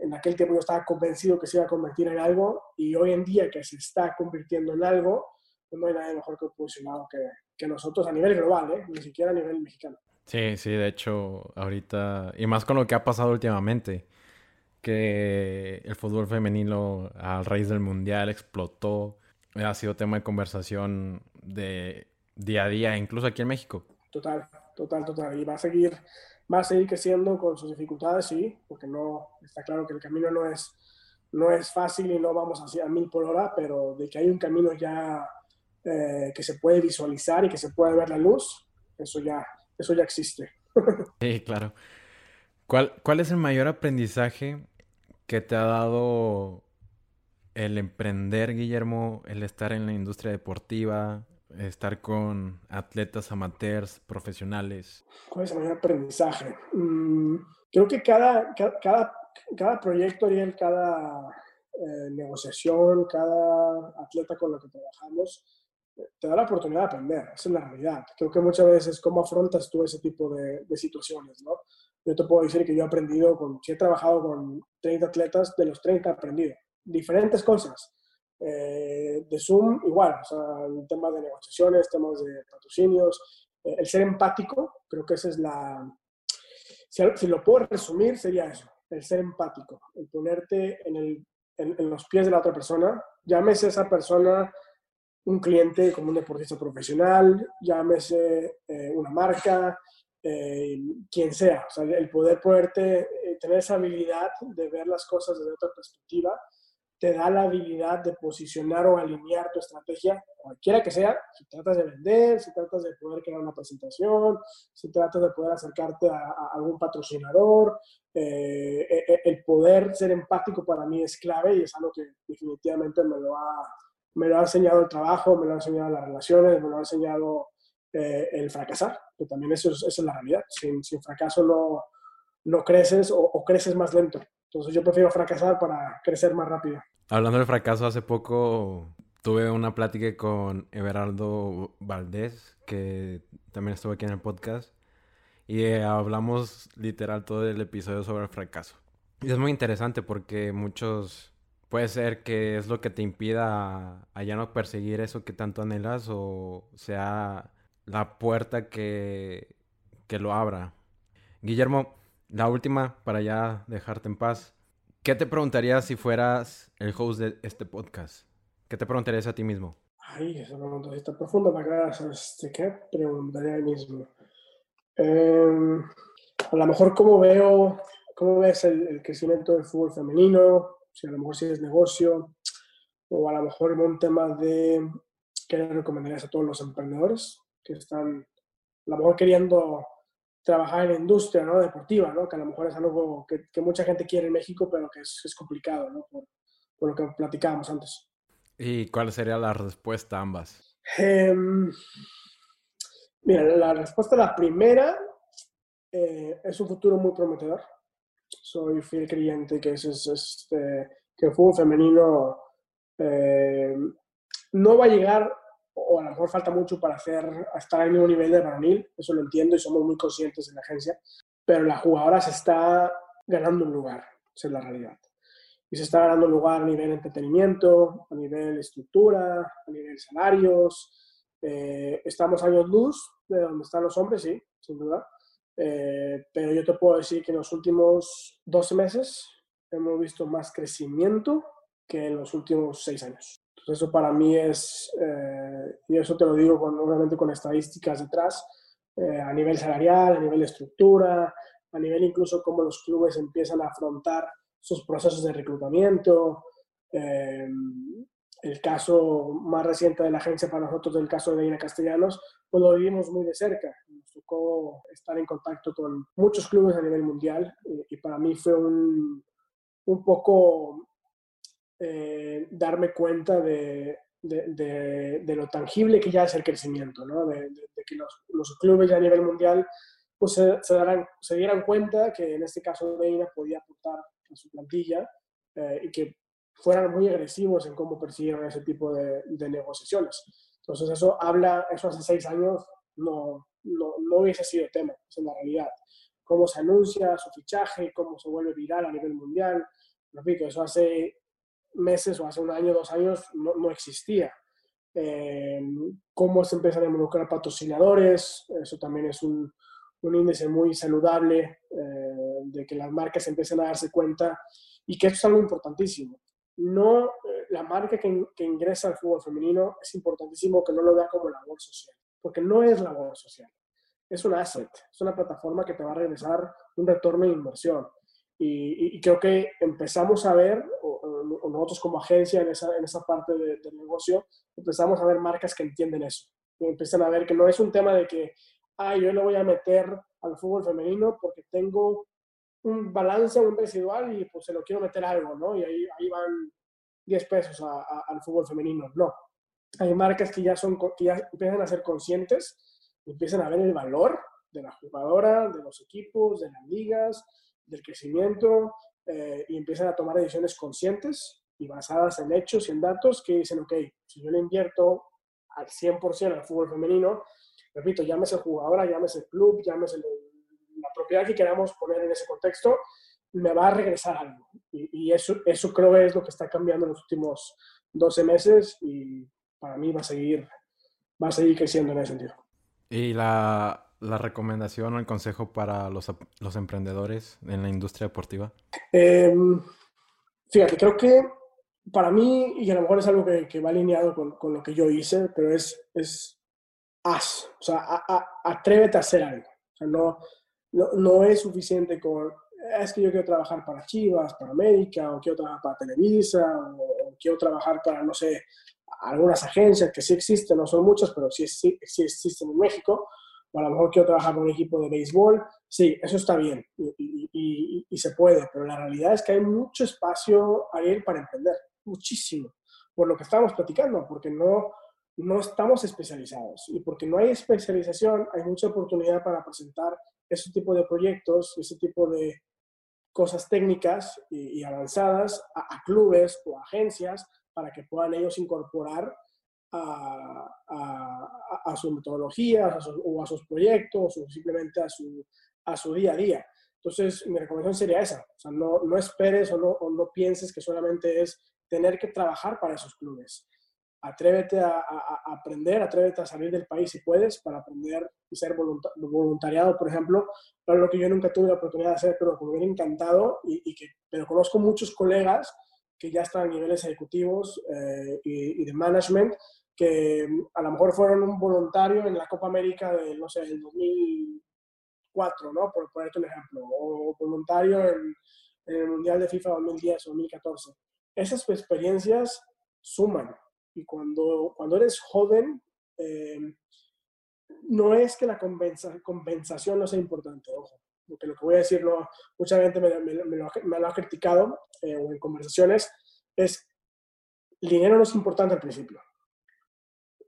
en aquel tiempo yo estaba convencido que se iba a convertir en algo y hoy en día que se está convirtiendo en algo, pues no hay nadie mejor que posicionado que, que nosotros a nivel global, ¿eh? ni siquiera a nivel mexicano. Sí, sí, de hecho, ahorita, y más con lo que ha pasado últimamente, que el fútbol femenino a raíz del mundial explotó, ha sido tema de conversación de día a día, incluso aquí en México. Total, total, total. Y va a seguir, va a seguir creciendo con sus dificultades, sí, porque no, está claro que el camino no es, no es fácil y no vamos hacia mil por hora, pero de que hay un camino ya eh, que se puede visualizar y que se puede ver la luz, eso ya, eso ya existe. sí, claro. ¿Cuál, ¿Cuál es el mayor aprendizaje que te ha dado el emprender, Guillermo, el estar en la industria deportiva, estar con atletas amateurs, profesionales? ¿Cuál es el mayor aprendizaje? Mm, creo que cada, cada, cada proyecto, Ariel, cada eh, negociación, cada atleta con el que trabajamos, te da la oportunidad de aprender, es la realidad. Creo que muchas veces cómo afrontas tú ese tipo de, de situaciones, ¿no? Yo te puedo decir que yo he aprendido, con, si he trabajado con 30 atletas, de los 30 he aprendido diferentes cosas. Eh, de Zoom, igual, o sea, el tema de negociaciones, temas de patrocinios, eh, el ser empático, creo que esa es la... Si, lo puedo resumir, sería eso, el ser empático, el ponerte en, el, en, los pies de la otra persona, llámese esa persona un cliente como un deportista profesional, llámese eh, una marca, quien sea, o sea, el poder poderte, tener esa habilidad de ver las cosas desde otra perspectiva te da la habilidad de posicionar o alinear tu estrategia, cualquiera que sea, si tratas de vender, si tratas de poder crear una presentación, si tratas de poder acercarte a, algún patrocinador, eh, eh, eh, el poder ser empático para mí es clave y es algo que definitivamente me lo ha, me lo ha enseñado el trabajo, me lo ha enseñado las relaciones, me lo ha enseñado el fracasar, que también eso es, la realidad, sin, sin fracaso no, no creces o creces más lento. Entonces yo prefiero fracasar para crecer más rápido. Hablando del fracaso, hace poco tuve una plática con Everardo Valdés, que también estuvo aquí en el podcast, y eh, hablamos literal todo el episodio sobre el fracaso. Y es muy interesante porque muchos Puede ser que es lo que te impida a, ya no perseguir eso que tanto anhelas o sea la puerta que, que lo abra. Guillermo, la última para ya dejarte en paz. ¿Qué te preguntarías si fueras el host de este podcast? ¿Qué te preguntarías a ti mismo? Ay, esa pregunta está profunda para este, ¿Qué preguntaría a mí mismo? Em, a lo mejor cómo veo, cómo ves el, crecimiento del fútbol femenino, si a lo mejor si es negocio, o a lo mejor en un tema de qué recomendarías a todos los emprendedores que están a lo mejor queriendo trabajar en la industria ¿no? deportiva, ¿no? que a lo mejor es algo que, que mucha gente quiere en México, pero que es, es complicado, ¿no? por, por, lo que platicábamos antes. ¿Y cuál sería la respuesta a ambas? Eh, mira, la respuesta a la primera eh, es un futuro muy prometedor. Soy fiel creyente que, es, es este, que el fútbol femenino eh, no va a llegar o a lo mejor falta mucho para hacer, estar al mismo nivel de varonil, eso lo entiendo y somos muy conscientes en la agencia, pero la jugadora se está ganando un lugar, esa es la realidad. Y se está ganando un lugar a nivel entretenimiento, a nivel estructura, a nivel salarios. Eh, estamos años luz de donde están los hombres, sí, sin duda. Eh, pero yo te puedo decir que en los últimos 12 meses hemos visto más crecimiento que en los últimos 6 años eso para mí es, eh, y eso te lo digo con, obviamente con estadísticas detrás, eh, a nivel salarial, a nivel de estructura, a nivel incluso cómo los clubes empiezan a afrontar sus procesos de reclutamiento. Eh, el caso más reciente de la agencia para nosotros, del caso de Ina Castellanos, pues lo vivimos muy de cerca. Nos tocó estar en contacto con muchos clubes a nivel mundial y, y para mí fue un, un poco eh, darme cuenta de, de, lo tangible que ya es el crecimiento, ¿no? de, que los, clubes a nivel mundial pues se, se, se, dieran cuenta que en este caso Reina podía aportar a su plantilla eh, y que fueran muy agresivos en cómo persiguieron ese tipo de, negociaciones. Entonces eso habla, eso hace seis años no, no, no hubiese sido tema, es la realidad. Cómo se anuncia su fichaje, cómo se vuelve viral a nivel mundial. Repito, eso hace meses o hace un año, dos años, no, no existía. Eh, cómo se empiezan a involucrar patrocinadores, eso también es un, un índice muy saludable eh, de que las marcas empiecen a darse cuenta y que esto es algo importantísimo. No, eh, la marca que, que, ingresa al fútbol femenino es importantísimo que no lo vea como labor social, porque no es labor social, es un asset, es una plataforma que te va a regresar un retorno de inversión. Y, creo que empezamos a ver, o, nosotros como agencia en esa, en esa parte del negocio, empezamos a ver marcas que entienden eso. Y empiezan a ver que no es un tema de que, ah, yo le voy a meter al fútbol femenino porque tengo un balance, un residual y pues se lo quiero meter algo, ¿no? Y ahí, ahí van 10 pesos al fútbol femenino. No. Hay marcas que ya, son, que ya empiezan a ser conscientes, empiezan a ver el valor de la jugadora, de los equipos, de las ligas, del crecimiento eh, y empiezan a tomar decisiones conscientes y basadas en hechos y en datos que dicen, ok, si yo le invierto al 100% al fútbol femenino, repito, llámese jugadora, llámese club, llámese la propiedad que queramos poner en ese contexto, me va a regresar algo. Y, y eso, eso creo es lo que está cambiando en los últimos 12 meses y para mí va a seguir, va a seguir creciendo en ese sentido. Y la, la recomendación o el consejo para los, los emprendedores en la industria deportiva? Em, fíjate, creo que para mí, y a lo mejor es algo que, que va alineado con, con, lo que yo hice, pero es, es haz, o sea, atrévete a hacer algo. O sea, no, no, no, es suficiente con, es que yo quiero trabajar para Chivas, para América, o quiero trabajar para Televisa, o, quiero trabajar para, no sé, algunas agencias que sí existen, no son muchas, pero sí, sí, sí existen en México o a lo mejor quiero trabajar con un equipo de béisbol, sí, eso está bien y, y, y, se puede, pero la realidad es que hay mucho espacio ahí para emprender, muchísimo, por lo que estamos platicando, porque no, no estamos especializados y porque no hay especialización, hay mucha oportunidad para presentar ese tipo de proyectos, ese tipo de cosas técnicas y, avanzadas a, a clubes o agencias para que puedan ellos incorporar a, a, a su metodología o a sus proyectos o simplemente a su, a su día a día. Entonces, mi recomendación sería esa. O sea, no, no esperes o no, o no pienses que solamente es tener que trabajar para esos clubes. Atrévete a, aprender, atrévete a salir del país si puedes para aprender y ser voluntariado, por ejemplo, lo que yo nunca tuve la oportunidad de hacer, pero que me hubiera encantado y, que, pero conozco muchos colegas que ya están a niveles ejecutivos eh, y, de management que a lo mejor fueron un voluntario en la Copa América de, no sé, del 2004, ¿no? Por ponerte un ejemplo, o voluntario en, el Mundial de FIFA 2010 o 2014. Esas experiencias suman. Y cuando, cuando eres joven, eh, no es que la compensación no sea importante, ojo. Porque lo que voy a decir, mucha gente me, me, lo, ha criticado eh, o en conversaciones, es el dinero no es importante al principio.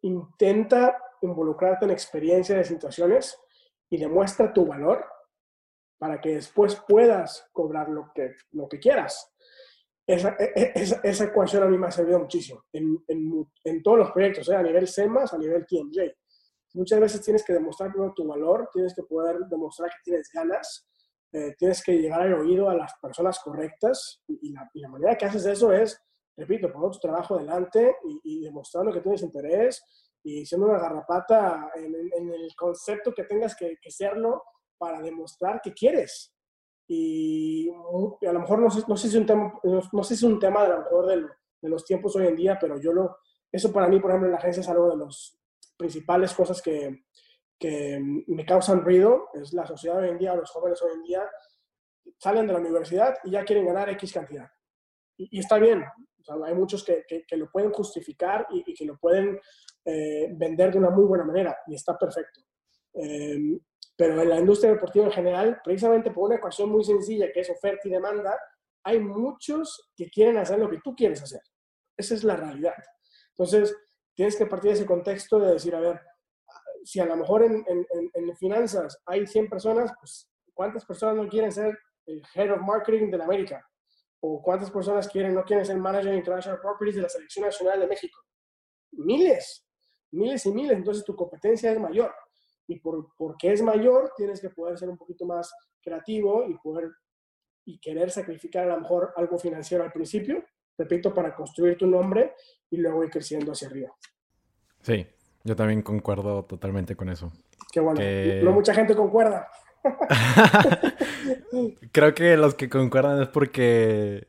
Intenta involucrarte en experiencias de situaciones y demuestra tu valor para que después puedas cobrar lo que, lo que quieras. Esa, e, e, esa, esa ecuación a mí me ha servido muchísimo en, en, en todos los proyectos, ¿eh? a nivel SEMAS, a nivel TMJ. Muchas veces tienes que demostrar tu valor, tienes que poder demostrar que tienes ganas, eh, tienes que llegar al oído a las personas correctas y, la, y, manera que haces eso es, repito, poniendo tu trabajo delante y, demostrando que tienes interés y siendo una garrapata en, en el concepto que tengas que, que serlo para demostrar que quieres. Y, a lo mejor no sé, no sé, si es un tema, no, sé si un tema de, lo mejor de, los tiempos hoy en día, pero yo lo, eso para mí, por ejemplo, en la agencia es algo de las principales cosas que, que me causan ruido. Es la sociedad hoy en día, los jóvenes hoy en día salen de la universidad y ya quieren ganar X cantidad. Y, está bien, hay muchos que, que, lo pueden justificar y, que lo pueden eh, vender de una muy buena manera y está perfecto. Eh, pero en la industria deportiva en general, precisamente por una ecuación muy sencilla que es oferta y demanda, hay muchos que quieren hacer lo que tú quieres hacer. Esa es la realidad. Entonces, tienes que partir de ese contexto de decir, a ver, si a lo mejor en, finanzas hay 100 personas, pues ¿cuántas personas no quieren ser el Head of Marketing de la América? ¿O cuántas personas quieren, no quieren ser Manager International Properties de la Selección Nacional de México? Miles, miles y miles. Entonces tu competencia es mayor y por, porque es mayor tienes que poder ser un poquito más creativo y poder y querer sacrificar a lo mejor algo financiero al principio, repito, para construir tu nombre y luego ir creciendo hacia arriba. Sí, yo también concuerdo totalmente con eso. Qué bueno, no mucha gente concuerda. Creo que los que concuerdan es porque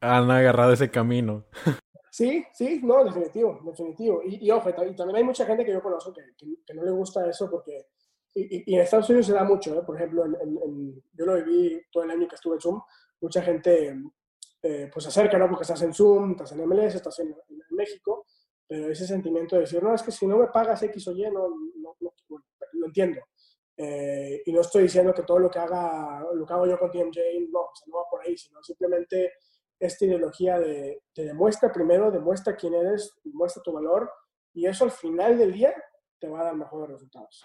han agarrado ese camino. Sí, sí, no, definitivo, definitivo. Y, ojo, y también hay mucha gente que yo conozco que, que, no le gusta eso porque, y, en Estados Unidos se da mucho, ¿eh? por ejemplo, en, yo lo viví todo el año que estuve en Zoom, mucha gente eh, pues acerca, ¿no? Porque estás en Zoom, estás en MLS, estás en, México, pero ese sentimiento de decir, no, es que si no me pagas X o Y, no, no, no lo entiendo. Eh, y no estoy diciendo que todo lo que haga, lo que hago yo con TMJ, no, o sea, no va por ahí, sino simplemente esta ideología de te demuestra primero, demuestra quién eres, demuestra tu valor y eso al final del día te va a dar mejores resultados.